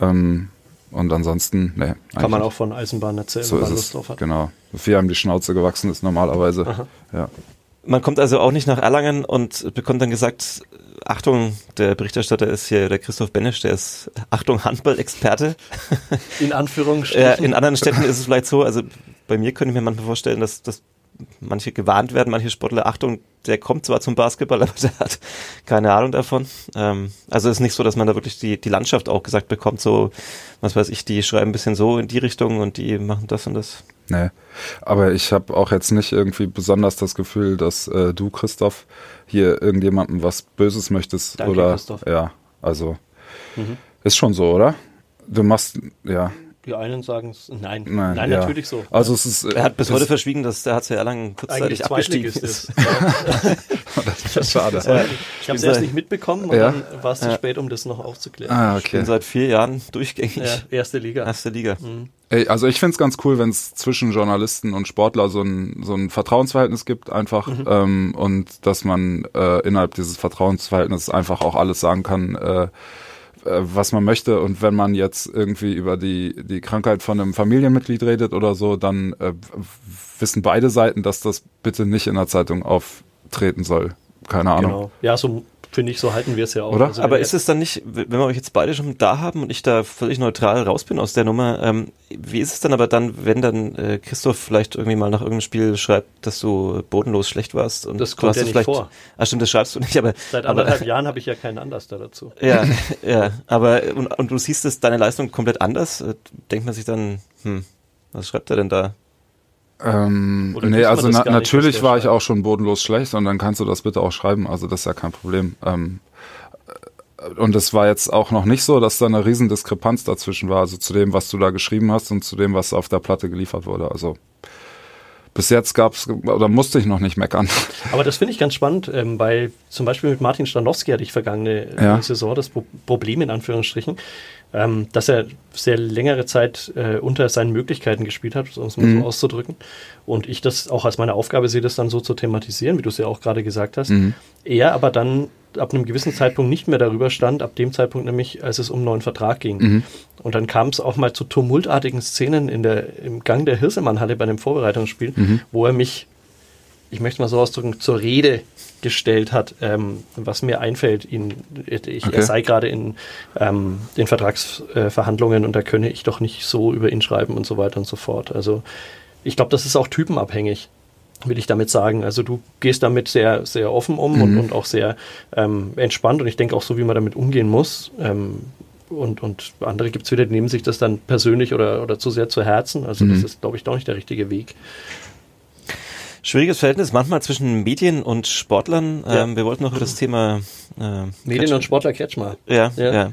Ähm, und ansonsten, ne. Kann man auch von Eisenbahn erzählen, so wenn man Lust drauf hat. Genau. Vier haben die Schnauze gewachsen ist normalerweise. Aha. Ja. Man kommt also auch nicht nach Erlangen und bekommt dann gesagt, Achtung, der Berichterstatter ist hier der Christoph Benesch, der ist Achtung Handball-Experte. In Anführungsstrichen. in anderen Städten ist es vielleicht so, also bei mir könnte ich mir manchmal vorstellen, dass, dass manche gewarnt werden, manche Sportler, Achtung, der kommt zwar zum Basketball, aber der hat keine Ahnung davon. Ähm, also es ist nicht so, dass man da wirklich die, die Landschaft auch gesagt bekommt, so, was weiß ich, die schreiben ein bisschen so in die Richtung und die machen das und das. Nee, aber ich habe auch jetzt nicht irgendwie besonders das Gefühl, dass äh, du, Christoph, hier irgendjemandem was Böses möchtest. Danke, oder Christoph. Ja, also Mhm. ist schon so, oder? Du machst, ja, Die einen sagen es, nein, nein, nein, ja. natürlich so. Also es ist. Er hat bis heute verschwiegen, dass der HC Erlangen kurzzeitig abgestiegen Zweitligist ist. das ist schade. Ich habe es erst nicht mitbekommen und Ja. dann war es zu spät, um das noch aufzuklären. Ah, Ich bin okay. seit vier Jahren durchgängig Ja, erste Liga. erste Liga. Ey, also ich find's ganz cool, wenn es zwischen Journalisten und Sportler so ein, so ein Vertrauensverhältnis gibt einfach ähm, und dass man äh, innerhalb dieses Vertrauensverhältnisses einfach auch alles sagen kann, äh, äh, was man möchte und wenn man jetzt irgendwie über die, die Krankheit von einem Familienmitglied redet oder so, dann äh, wissen beide Seiten, dass das bitte nicht in der Zeitung auftreten soll. Keine Ahnung. Genau. Ja, so finde ich, so halten wir es ja auch. Oder? Also, Aber ist es dann nicht, wenn wir euch jetzt beide schon da haben und ich da völlig neutral raus bin aus der Nummer, ähm, wie ist es dann aber dann, wenn dann äh, Christoph vielleicht irgendwie mal nach irgendeinem Spiel schreibt, dass du bodenlos schlecht warst und Das du kommt hast ja nicht vielleicht, vor. Ah, stimmt, das schreibst du nicht, aber Seit aber, anderthalb Jahren habe ich ja keinen Anlass da dazu. ja, ja, aber und, und du siehst es deine Leistung komplett anders, äh, denkt man sich dann, hm, was schreibt er denn da? Ähm, Oder nee, also na, nicht, natürlich war ich auch schon bodenlos schlecht und dann kannst du das bitte auch schreiben. Also das ist ja kein Problem. Ähm, äh, und es war jetzt auch noch nicht so, dass da eine riesen Diskrepanz dazwischen war, also zu dem, was du da geschrieben hast und zu dem, was auf der Platte geliefert wurde. Also bis jetzt gab's oder musste ich noch nicht meckern. Aber das finde ich ganz spannend, ähm, weil zum Beispiel mit Martin Standowski hatte ich vergangene äh, Ja. Saison das Pro Problem in Anführungsstrichen, ähm, dass er sehr längere Zeit äh, unter seinen Möglichkeiten gespielt hat, um es mal Mhm. so auszudrücken. Und ich das auch als meine Aufgabe sehe, das dann so zu thematisieren, wie du es ja auch gerade gesagt hast. Mhm. Er aber dann ab einem gewissen Zeitpunkt nicht mehr darüber stand, ab dem Zeitpunkt nämlich, als es um einen neuen Vertrag ging. Mhm. Und dann kam es auch mal zu tumultartigen Szenen in der, im Gang der Hirsemann-Halle bei einem Vorbereitungsspiel, Mhm. wo er mich, ich möchte mal so ausdrücken, zur Rede gestellt hat, ähm, was mir einfällt, ihn, ich, Okay. er sei gerade in ähm, den Vertragsverhandlungen und da könne ich doch nicht so über ihn schreiben und so weiter und so fort. Also ich glaube, das ist auch typenabhängig, will ich damit sagen. Also du gehst damit sehr, sehr offen um und, Mhm. und auch sehr ähm, entspannt und ich denke auch so, wie man damit umgehen muss. Ähm, und, und andere gibt es wieder, die nehmen sich das dann persönlich oder, oder zu sehr zu Herzen. Also das Mhm. ist, glaube ich, doch nicht der richtige Weg. Schwieriges Verhältnis manchmal zwischen Medien und Sportlern. Ja. Ähm, wir wollten noch über das Thema äh, Medien und Sportler Kretschmer. Ja, Ja. ja.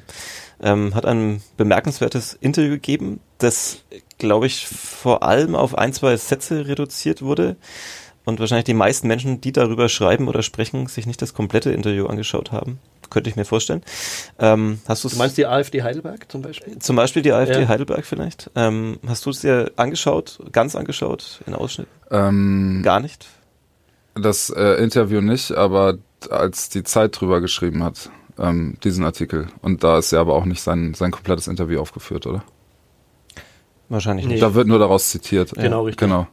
Ähm, hat ein bemerkenswertes Interview gegeben, das, glaube ich, vor allem auf ein, zwei Sätze reduziert wurde. Und wahrscheinlich die meisten Menschen, die darüber schreiben oder sprechen, sich nicht das komplette Interview angeschaut haben. Könnte ich mir vorstellen. Ähm, hast du Du meinst die AfD Heidelberg zum Beispiel? zum Beispiel die AfD Ja. Heidelberg vielleicht? Ähm, hast du es dir angeschaut, ganz angeschaut, in Ausschnitt? Ähm, Gar nicht? das äh, Interview nicht, aber als die Zeit drüber geschrieben hat, ähm, diesen Artikel. Und da ist ja aber auch nicht sein, sein komplettes Interview aufgeführt, oder? Wahrscheinlich nicht. Da wird nur daraus zitiert. Genau, richtig. Genau.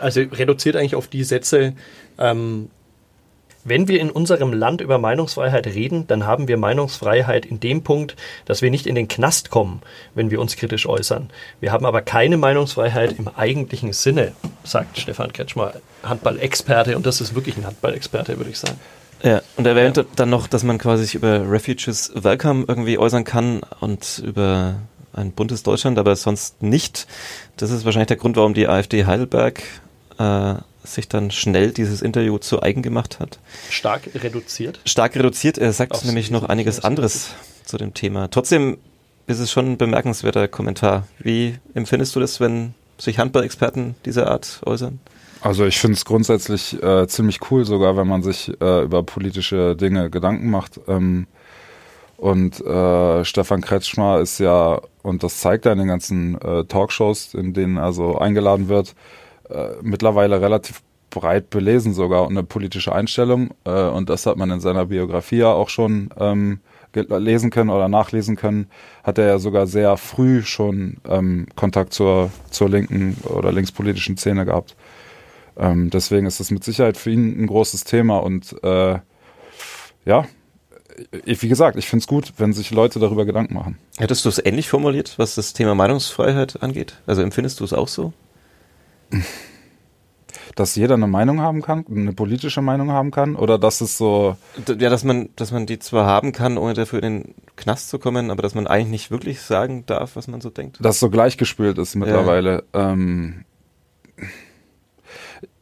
Also reduziert eigentlich auf die Sätze, ähm, wenn wir in unserem Land über Meinungsfreiheit reden, dann haben wir Meinungsfreiheit in dem Punkt, dass wir nicht in den Knast kommen, wenn wir uns kritisch äußern. Wir haben aber keine Meinungsfreiheit im eigentlichen Sinne, sagt Stefan Kretschmer, Handball-Experte. Und das ist wirklich ein Handball-Experte, würde ich sagen. Ja, und er erwähnt dann noch, dass man quasi sich über Refugees Welcome irgendwie äußern kann und über ein buntes Deutschland, aber sonst nicht. Das ist wahrscheinlich der Grund, warum die AfD Heidelberg äh, sich dann schnell dieses Interview zu eigen gemacht hat. Stark reduziert. Stark reduziert, er sagt Aufs nämlich noch einiges anderes zu dem Thema. Trotzdem ist es schon ein bemerkenswerter Kommentar. Wie empfindest du das, wenn sich Handball-Experten dieser Art äußern? Also ich finde es grundsätzlich äh, ziemlich cool, sogar wenn man sich äh, über politische Dinge Gedanken macht. Ähm, und äh, Stefan Kretschmer ist ja, und das zeigt er in den ganzen äh, Talkshows, in denen er so eingeladen wird, äh, mittlerweile relativ breit belesen sogar und eine politische Einstellung. Äh, und das hat man in seiner Biografie ja auch schon ähm, lesen können oder nachlesen können. Hat er ja sogar sehr früh schon ähm, Kontakt zur, zur linken oder linkspolitischen Szene gehabt. Ähm, deswegen ist es mit Sicherheit für ihn ein großes Thema und äh, ja, ich, wie gesagt, ich finde es gut, wenn sich Leute darüber Gedanken machen. Hättest du es ähnlich formuliert, was das Thema Meinungsfreiheit angeht? Also empfindest du es auch so? Dass jeder eine Meinung haben kann, eine politische Meinung haben kann, oder dass es so. Ja, dass man, dass man die zwar haben kann, ohne dafür in den Knast zu kommen, aber dass man eigentlich nicht wirklich sagen darf, was man so denkt. Dass so gleichgespült ist mittlerweile. Ja. Ähm,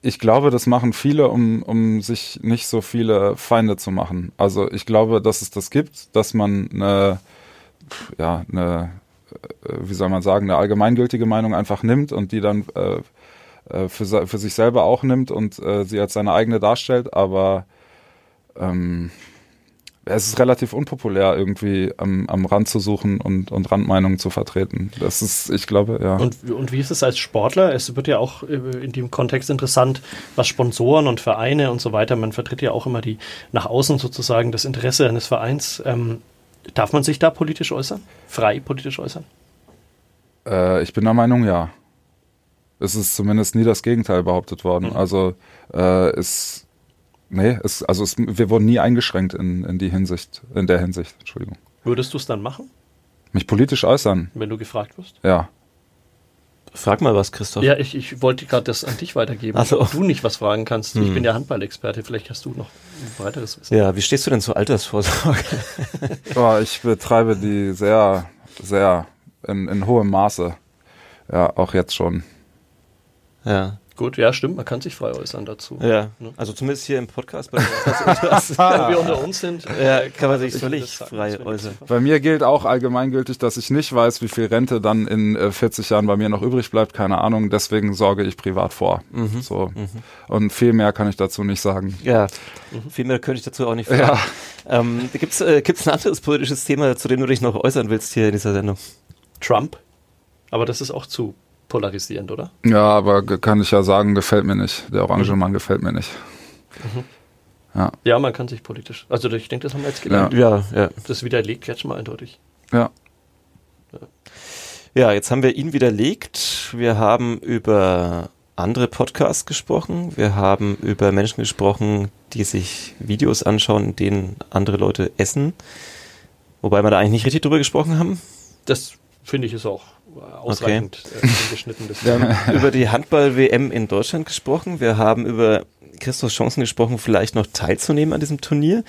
ich glaube, das machen viele, um, um sich nicht so viele Feinde zu machen. Also ich glaube, dass es das gibt, dass man eine, ja, eine, äh, wie soll man sagen, eine allgemeingültige Meinung einfach nimmt und die dann äh, äh, für, für sich selber auch nimmt und äh, sie als seine eigene darstellt, aber ähm, es ist relativ unpopulär, irgendwie am, am Rand zu suchen und, und Randmeinungen zu vertreten. Das ist, ich glaube, ja. Und, und wie ist es als Sportler? Es wird ja auch äh, in dem Kontext interessant, was Sponsoren und Vereine und so weiter, man vertritt ja auch immer die nach außen sozusagen das Interesse eines Vereins. Ähm, darf man sich da politisch äußern? Frei politisch äußern? Äh, ich bin der Meinung, ja es ist zumindest nie das Gegenteil behauptet worden. Mhm. Also äh, es, nee, es, also es, wir wurden nie eingeschränkt in, in die Hinsicht, in der Hinsicht, Entschuldigung. Würdest du es dann machen? Mich politisch äußern? Wenn du gefragt wirst? Ja. Frag mal was, Christoph. Ja, ich, ich wollte gerade das an dich weitergeben, also. ob du nicht was fragen kannst. Hm. Ich bin der Handballexperte, vielleicht hast du noch ein weiteres Wissen. Ja, wie stehst du denn zur Altersvorsorge? oh, ich betreibe die sehr, sehr in, in hohem Maße. Ja, auch jetzt schon. Ja. Gut, ja, stimmt, man kann sich frei äußern dazu. Ja, ne? also zumindest hier im Podcast, bei Wenn wir unter uns sind, ja, kann man sich völlig frei äußern. Bei mir gilt auch allgemeingültig, dass ich nicht weiß, wie viel Rente dann in 40 äh, Jahren bei mir noch übrig bleibt, keine Ahnung, deswegen sorge ich privat vor. Mhm. So. Mhm. Und viel mehr kann ich dazu nicht sagen. Ja, mhm. viel mehr könnte ich dazu auch nicht fragen. Ja. Ähm, Gibt es äh, ein anderes politisches Thema, zu dem du dich noch äußern willst hier in dieser Sendung? Trump. Aber das ist auch zu polarisierend, oder? Ja, aber kann ich ja sagen, gefällt mir nicht. Der orange mhm. Mann gefällt mir nicht. Mhm. Ja. ja, man kann sich politisch. Also ich denke, das haben wir jetzt gelernt. Ja, ja. Das widerlegt Kretschmer eindeutig. Ja. ja. Ja, jetzt haben wir ihn widerlegt. Wir haben über andere Podcasts gesprochen. Wir haben über Menschen gesprochen, die sich Videos anschauen, in denen andere Leute essen. Wobei wir da eigentlich nicht richtig drüber gesprochen haben. Das finde ich ist auch ausreichend okay. äh, geschnitten. Wir haben über die Handball-WM in Deutschland gesprochen. Wir haben über Christophs Chancen gesprochen, vielleicht noch teilzunehmen an diesem Turnier.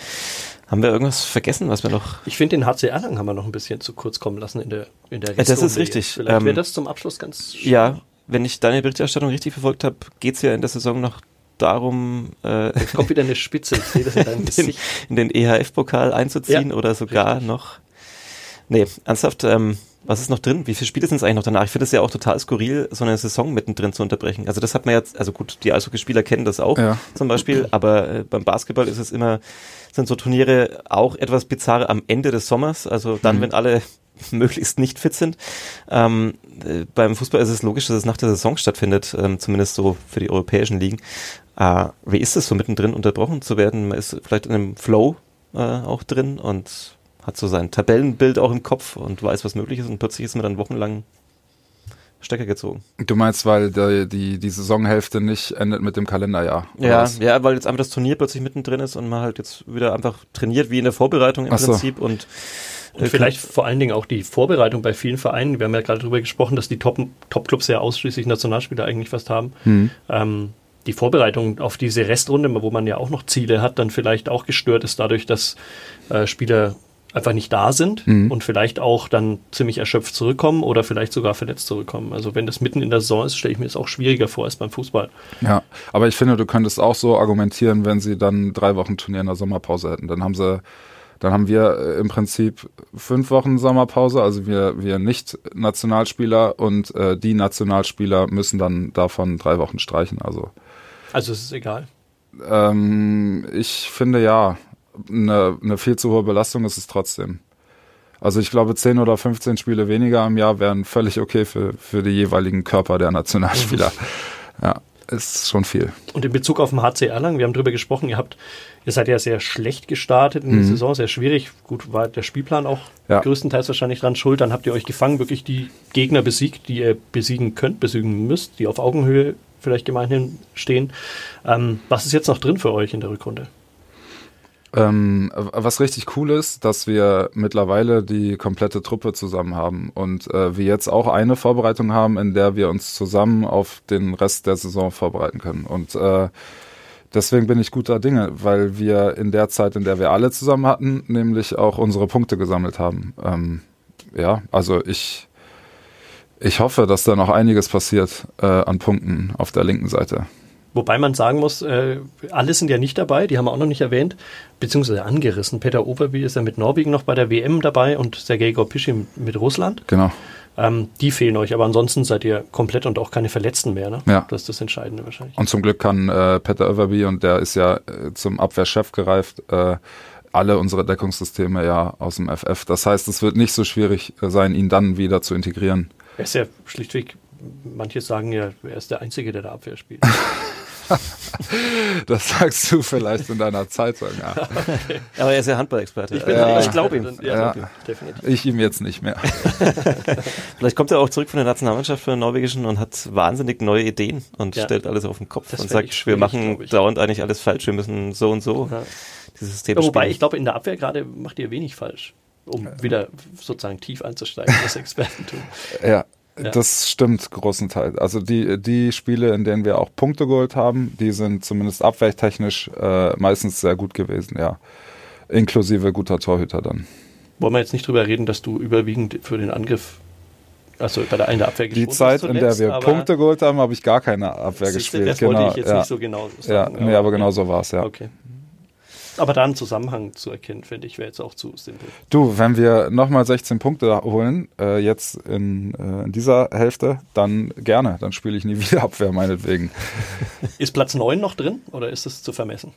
Haben wir irgendwas vergessen, was wir noch. Ich finde, den HC Erlangen haben wir noch ein bisschen zu kurz kommen lassen in der in der ja, Das ist richtig. Vielleicht wäre ähm, das zum Abschluss ganz schön. Ja, wenn ich deine Berichterstattung richtig verfolgt habe, geht es ja in der Saison noch darum, äh, Jetzt kommt wieder eine Spitze, ich sehe das in deinem Gesicht. in den EHF-Pokal einzuziehen ja, oder sogar richtig. noch. Nee, ernsthaft, ähm, was ist noch drin? Wie viele Spiele sind es eigentlich noch danach? Ich finde es ja auch total skurril, so eine Saison mittendrin zu unterbrechen. Also das hat man jetzt, also gut, die Eishockeyspieler kennen das auch ja. zum Beispiel, aber äh, beim Basketball ist es immer, sind so Turniere auch etwas bizarre am Ende des Sommers, also dann, mhm. wenn alle möglichst nicht fit sind. Ähm, äh, beim Fußball ist es logisch, dass es nach der Saison stattfindet, ähm, zumindest so für die europäischen Ligen. Äh, wie ist es so mittendrin unterbrochen zu werden? Man ist vielleicht in einem Flow äh, auch drin und hat so sein Tabellenbild auch im Kopf und weiß, was möglich ist und plötzlich ist man dann wochenlang Stecker gezogen. Du meinst, weil die, die, die Saisonhälfte nicht endet mit dem Kalenderjahr? Ja, ja, weil jetzt einfach das Turnier plötzlich mittendrin ist und man halt jetzt wieder einfach trainiert wie in der Vorbereitung im so. Prinzip und und äh, vielleicht vor allen Dingen auch die Vorbereitung bei vielen Vereinen. Wir haben ja gerade darüber gesprochen, dass die Top-Clubs ja ausschließlich Nationalspieler eigentlich fast haben. Mhm. Ähm, die Vorbereitung auf diese Restrunde, wo man ja auch noch Ziele hat, dann vielleicht auch gestört ist dadurch, dass äh, Spieler einfach nicht da sind mhm. und vielleicht auch dann ziemlich erschöpft zurückkommen oder vielleicht sogar verletzt zurückkommen. Also wenn das mitten in der Saison ist, stelle ich mir das auch schwieriger vor als beim Fußball. Ja, aber ich finde, du könntest auch so argumentieren, wenn sie dann drei Wochen Turnier in der Sommerpause hätten. Dann haben sie dann haben wir äh, im Prinzip fünf Wochen Sommerpause, also wir, wir nicht Nationalspieler und äh, die Nationalspieler müssen dann davon drei Wochen streichen. Also, also es ist egal. Ähm, ich finde ja eine, eine viel zu hohe Belastung ist es trotzdem. Also ich glaube, 10 oder 15 Spiele weniger im Jahr wären völlig okay für, für die jeweiligen Körper der Nationalspieler. Mhm. Ja, ist schon viel. Und in Bezug auf den HC Erlangen, wir haben darüber gesprochen, ihr habt, ihr seid ja sehr schlecht gestartet in mhm. der Saison, sehr schwierig. Gut, war der Spielplan auch ja. größtenteils wahrscheinlich dran schuld. Dann habt ihr euch gefangen, wirklich die Gegner besiegt, die ihr besiegen könnt, besiegen müsst, die auf Augenhöhe vielleicht gemeinhin stehen. Ähm, was ist jetzt noch drin für euch in der Rückrunde? Ähm, was richtig cool ist, dass wir mittlerweile die komplette Truppe zusammen haben und äh, wir jetzt auch eine Vorbereitung haben, in der wir uns zusammen auf den Rest der Saison vorbereiten können. Und äh, deswegen bin ich guter Dinge, weil wir in der Zeit, in der wir alle zusammen hatten, nämlich auch unsere Punkte gesammelt haben. Ähm, ja, also ich, ich hoffe, dass da noch einiges passiert äh, an Punkten auf der linken Seite. Wobei man sagen muss, äh, alle sind ja nicht dabei, die haben wir auch noch nicht erwähnt, beziehungsweise angerissen. Peter Overby ist ja mit Norwegen noch bei der WM dabei und Sergei Gorpischi mit Russland. Genau. Ähm, die fehlen euch, aber ansonsten seid ihr komplett und auch keine Verletzten mehr. Ne? Ja. Das ist das Entscheidende wahrscheinlich. Und zum Glück kann äh, Peter Overby, und der ist ja äh, zum Abwehrchef gereift, äh, alle unsere Deckungssysteme ja aus dem FF. Das heißt, es wird nicht so schwierig äh, sein, ihn dann wieder zu integrieren. Er ist ja schlichtweg, manche sagen ja, er ist der Einzige, der da Abwehr spielt. Das sagst du vielleicht in deiner Zeitung. Ja. Aber er ist ja Handballexperte. Ich, Ja. ich glaube ihm. Ja, Ja. Ich ihm jetzt nicht mehr. Vielleicht kommt er auch zurück von der Nationalmannschaft für den Norwegischen und hat wahnsinnig neue Ideen und Ja. stellt alles auf den Kopf Das und sagt, wir machen dauernd eigentlich alles falsch, wir müssen so und so Ja. dieses System Ja, wobei, spielen. ich glaube, in der Abwehr gerade macht ihr wenig falsch, um wieder sozusagen tief einzusteigen, das Expertentum. Ja, Ja. das stimmt großenteils. Also die, die Spiele, in denen wir auch Punkte geholt haben, die sind zumindest abwehrtechnisch äh, meistens sehr gut gewesen, ja. Inklusive guter Torhüter dann. Wollen wir jetzt nicht drüber reden, dass du überwiegend für den Angriff, also bei der einen der Abwehr Die geschont Zeit, hast in der zuletzt, wir Punkte geholt haben, habe ich gar keine Abwehr Siehste, gespielt. Das genau, wollte ich jetzt ja. nicht so genau ja, sagen. nee, aber genau so war es, ja. Okay. Aber da einen Zusammenhang zu erkennen, finde ich, wäre jetzt auch zu simpel. Du, wenn wir nochmal 16 Punkte holen, äh, jetzt in, äh, in dieser Hälfte, dann gerne. Dann spiele ich nie wieder Abwehr, meinetwegen. Ist Platz 9 noch drin oder ist es zu vermessen?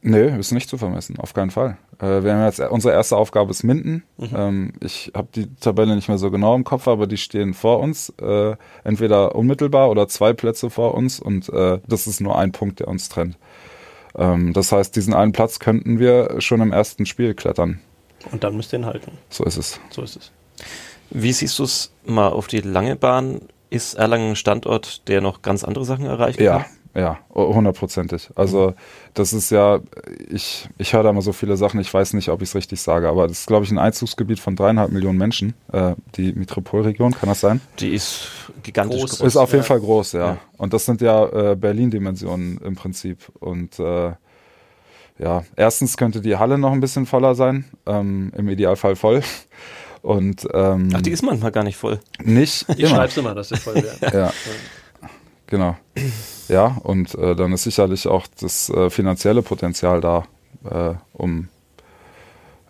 Nee, ist nicht zu vermessen, auf keinen Fall. Äh, wir haben jetzt, unsere erste Aufgabe ist Minden. Mhm. Ähm, ich habe die Tabelle nicht mehr so genau im Kopf, aber die stehen vor uns, äh, entweder unmittelbar oder zwei Plätze vor uns und äh, das ist nur ein Punkt, der uns trennt. Ähm, das heißt, diesen einen Platz könnten wir schon im ersten Spiel klettern. Und dann müsst ihr ihn halten. So ist es. So ist es. Wie siehst du es mal auf die lange Bahn? Ist Erlangen ein Standort, der noch ganz andere Sachen erreichen Ja, kann? ja, hundertprozentig. Also das ist ja, ich, ich höre da mal so viele Sachen, ich weiß nicht, ob ich es richtig sage, aber das ist, glaube ich, ein Einzugsgebiet von dreieinhalb Millionen Menschen, äh, die Metropolregion, kann das sein? Die ist gigantisch Groß. groß. Ist auf jeden ja. Fall groß, ja. Ja. Und das sind ja äh, Berlin-Dimensionen im Prinzip. Und äh, ja, erstens könnte die Halle noch ein bisschen voller sein, ähm, im Idealfall voll. Und ähm, Ach, die ist manchmal gar nicht voll. nicht Ich immer. immer, dass ihr voll wäre. Ja. Genau. Ja, und äh, dann ist sicherlich auch das äh, finanzielle Potenzial da, äh, um,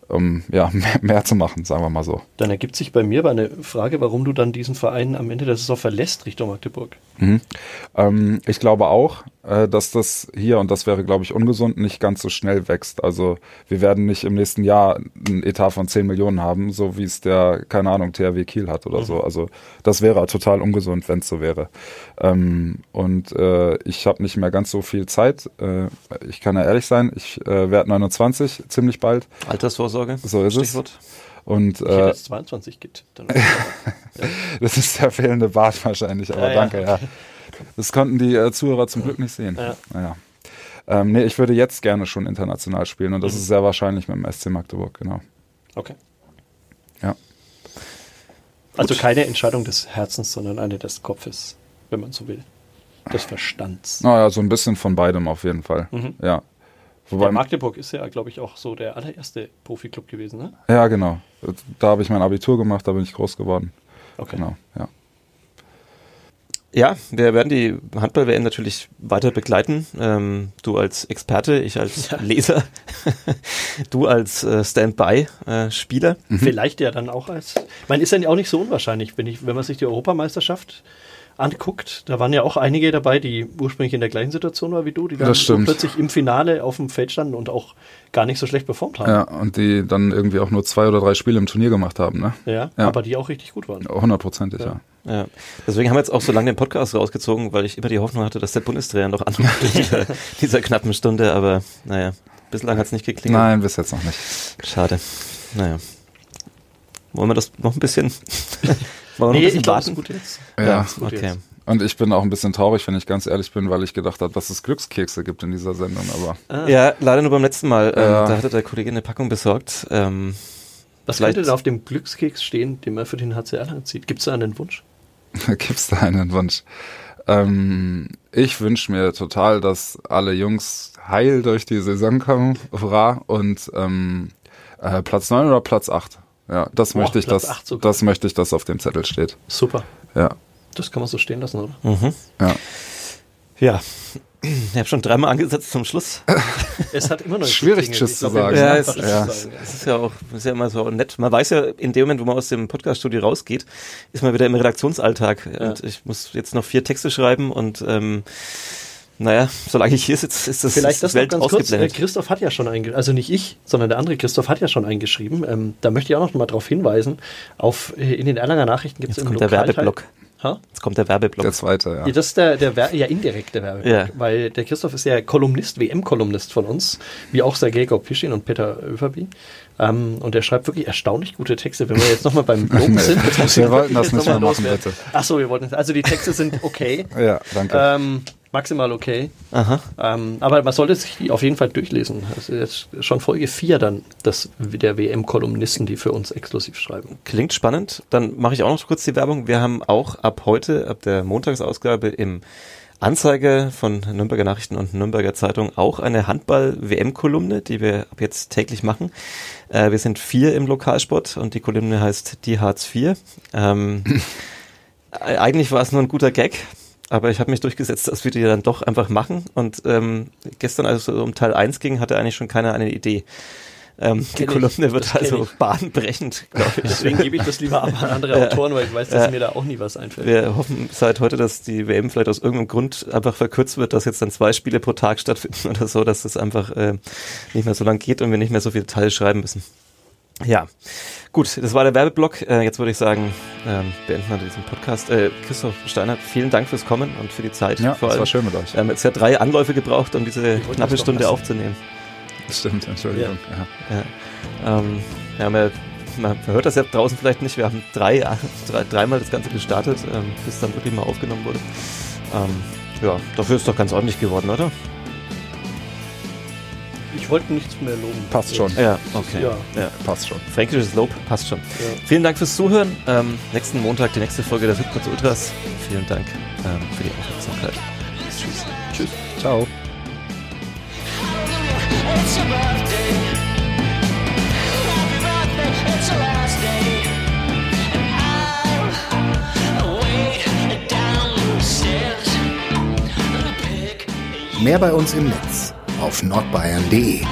um ja, mehr, mehr zu machen, sagen wir mal so. Dann ergibt sich bei mir aber eine Frage, warum du dann diesen Verein am Ende der Saison verlässt Richtung Magdeburg. Mhm. Ähm, ich glaube auch, äh, dass das hier, und das wäre, glaube ich, ungesund, nicht ganz so schnell wächst. Also wir werden nicht im nächsten Jahr einen Etat von 10 Millionen haben, so wie es der, keine Ahnung, THW Kiel hat oder so. Also das wäre total ungesund, wenn es so wäre. Ähm, und äh, ich habe nicht mehr ganz so viel Zeit. Äh, ich kann ja ehrlich sein, ich äh, werde 29 ziemlich bald. Altersvorsorge. So ist es. Stichwort. Und Ich hätte äh, jetzt 22 gibt. Dann das ist der fehlende Bart wahrscheinlich, aber Ja, ja. danke, ja. Das konnten die äh, Zuhörer zum Glück nicht sehen. Ja. Naja. Ähm, nee, ich würde jetzt gerne schon international spielen und das Mhm. ist sehr wahrscheinlich mit dem SC Magdeburg, genau. Okay. Ja. Also keine Entscheidung des Herzens, sondern eine des Kopfes, wenn man so will. Des Verstands. Naja, so ein bisschen von beidem auf jeden Fall. Mhm. Ja. Wobei, Ja, Magdeburg ist ja, glaube ich, auch so der allererste Profiklub gewesen, ne? ja, genau. Da habe ich mein Abitur gemacht, da bin ich groß geworden. Okay. Genau, ja. Ja, wir werden die Handball-WM natürlich weiter begleiten. Ähm, du als Experte, ich als Leser, du als äh, Standby-Spieler. Vielleicht ja dann auch als. Ich meine, ist ja auch nicht so unwahrscheinlich, wenn, ich, wenn man sich die Europameisterschaft anguckt. Da waren ja auch einige dabei, die ursprünglich in der gleichen Situation waren wie du, die dann stimmt. plötzlich im Finale auf dem Feld standen und auch gar nicht so schlecht performt haben. Ja, und die dann irgendwie auch nur zwei oder drei Spiele im Turnier gemacht haben, ne? Ja, Ja. aber die auch richtig gut waren. Hundertprozentig, Ja. ja. Ja. Deswegen haben wir jetzt auch so lange den Podcast rausgezogen, weil ich immer die Hoffnung hatte, dass der Bundestrainer noch anruft in dieser, dieser knappen Stunde. Aber naja, bislang hat es nicht geklingelt. Nein, bis jetzt noch nicht. Schade. Naja. Wollen wir das noch ein bisschen, wollen wir noch ein Nee, bisschen es ist warten? gut jetzt. Ja, Ja, ist gut okay. jetzt. Und ich bin auch ein bisschen traurig, wenn ich ganz ehrlich bin, weil ich gedacht habe, dass es Glückskekse gibt in dieser Sendung. Aber Ja, leider nur beim letzten Mal. Ähm, Ja. Da hatte der Kollege eine Packung besorgt. Ähm, Was könnte da auf dem Glückskeks stehen, den man für den HCR anzieht? Gibt es da einen Wunsch? gibt's da einen Wunsch? Ähm, ich wünsche mir total, dass alle Jungs heil durch die Saison kommen, hurra, und ähm, äh, Platz 9 oder Platz 8. Ja, das Boah, möchte ich, Platz dass, das möchte ich, dass auf dem Zettel steht. Super. Ja, Das kann man so stehen lassen, oder? mhm. ja. Ja. Ich habe schon dreimal angesetzt zum Schluss. Es hat immer noch nicht Schwierig. Tschüss zu sagen. müssen Ja, es- ja. sagen. Das ist ja auch ist ja immer so nett. Man weiß ja, in dem Moment, wo man aus dem Podcaststudio rausgeht, ist man wieder im Redaktionsalltag. Ja. Und ich muss jetzt noch vier Texte schreiben und ähm, naja, solange ich hier sitze, ist das Vielleicht das noch Welt ganz kurz. Äh. Christoph hat ja schon eingeschrieben, also nicht ich, sondern der andere Christoph hat ja schon eingeschrieben. Ähm, da möchte ich auch noch mal darauf hinweisen. Auf, äh, in den Erlanger Nachrichten gibt es Jetzt im kommt der Werbeblock. Ha? Jetzt kommt der Werbeblock. Der zweite, ja. Ja, das ist der, der Wer ja indirekte Werbeblock, Ja. weil der Christoph ist ja Kolumnist, WM-Kolumnist von uns, wie auch Sergei Goppischin und Peter Överby. Ähm, und der schreibt wirklich erstaunlich gute Texte. Wenn wir jetzt nochmal beim Loben sind, Wir wollten das nicht noch mehr mal machen, loswerden. bitte. Ach so, wir wollten, also die Texte sind okay, Ja, danke. ähm, maximal okay. Aha. Ähm, aber man sollte sich die auf jeden Fall durchlesen. Das ist jetzt schon Folge 4 dann das, der WM-Kolumnisten, die für uns exklusiv schreiben. Klingt spannend. Dann mache ich auch noch kurz die Werbung. Wir haben auch ab heute, ab der Montagsausgabe im Anzeige von Nürnberger Nachrichten und Nürnberger Zeitung auch eine Handball-WM-Kolumne, die wir ab jetzt täglich machen. Äh, wir sind vier im Lokalsport und die Kolumne heißt Die Hartz IV. Ähm, äh, eigentlich war es nur ein guter Gag, aber ich habe mich durchgesetzt, dass wir die dann doch einfach machen. Und ähm, gestern, als es um Teil 1 ging, hatte eigentlich schon keiner eine Idee. Ähm, die Kolumne wird also ich. bahnbrechend, glaube ich. Deswegen gebe ich das lieber ab an andere Autoren, weil ich weiß, dass Ja. mir da auch nie was einfällt. Wir hoffen seit heute, dass die WM vielleicht aus irgendeinem Grund einfach verkürzt wird, dass jetzt dann zwei Spiele pro Tag stattfinden oder so, dass das einfach äh, nicht mehr so lang geht und wir nicht mehr so viele Teile schreiben müssen. Ja, gut, das war der Werbeblock. Äh, jetzt würde ich sagen, ähm, beenden wir diesen Podcast. Äh, Christoph Steiner, vielen Dank fürs Kommen und für die Zeit. ja, Vor das allem. war schön mit euch. Wir haben jetzt ja drei Anläufe gebraucht, um diese knappe Stunde lassen. aufzunehmen. Stimmt, Entschuldigung. Ja. Ja. Ähm, wir haben ja, man hört das ja draußen vielleicht nicht, wir haben drei, drei, dreimal das Ganze gestartet, ähm, bis dann wirklich mal aufgenommen wurde. Ähm, ja, dafür ist doch ganz ordentlich geworden, oder? Ich wollte nichts mehr loben. Passt schon. Ja, okay. Ja. Ja. Passt schon. Fränkisches Lob passt schon. Ja. Vielen Dank fürs Zuhören. Ähm, nächsten Montag die nächste Folge der Südplatz Ultras. Vielen Dank ähm, für die Aufmerksamkeit. Tschüss. Tschüss. Ciao. Mehr bei uns im Netz auf nordbayern.de.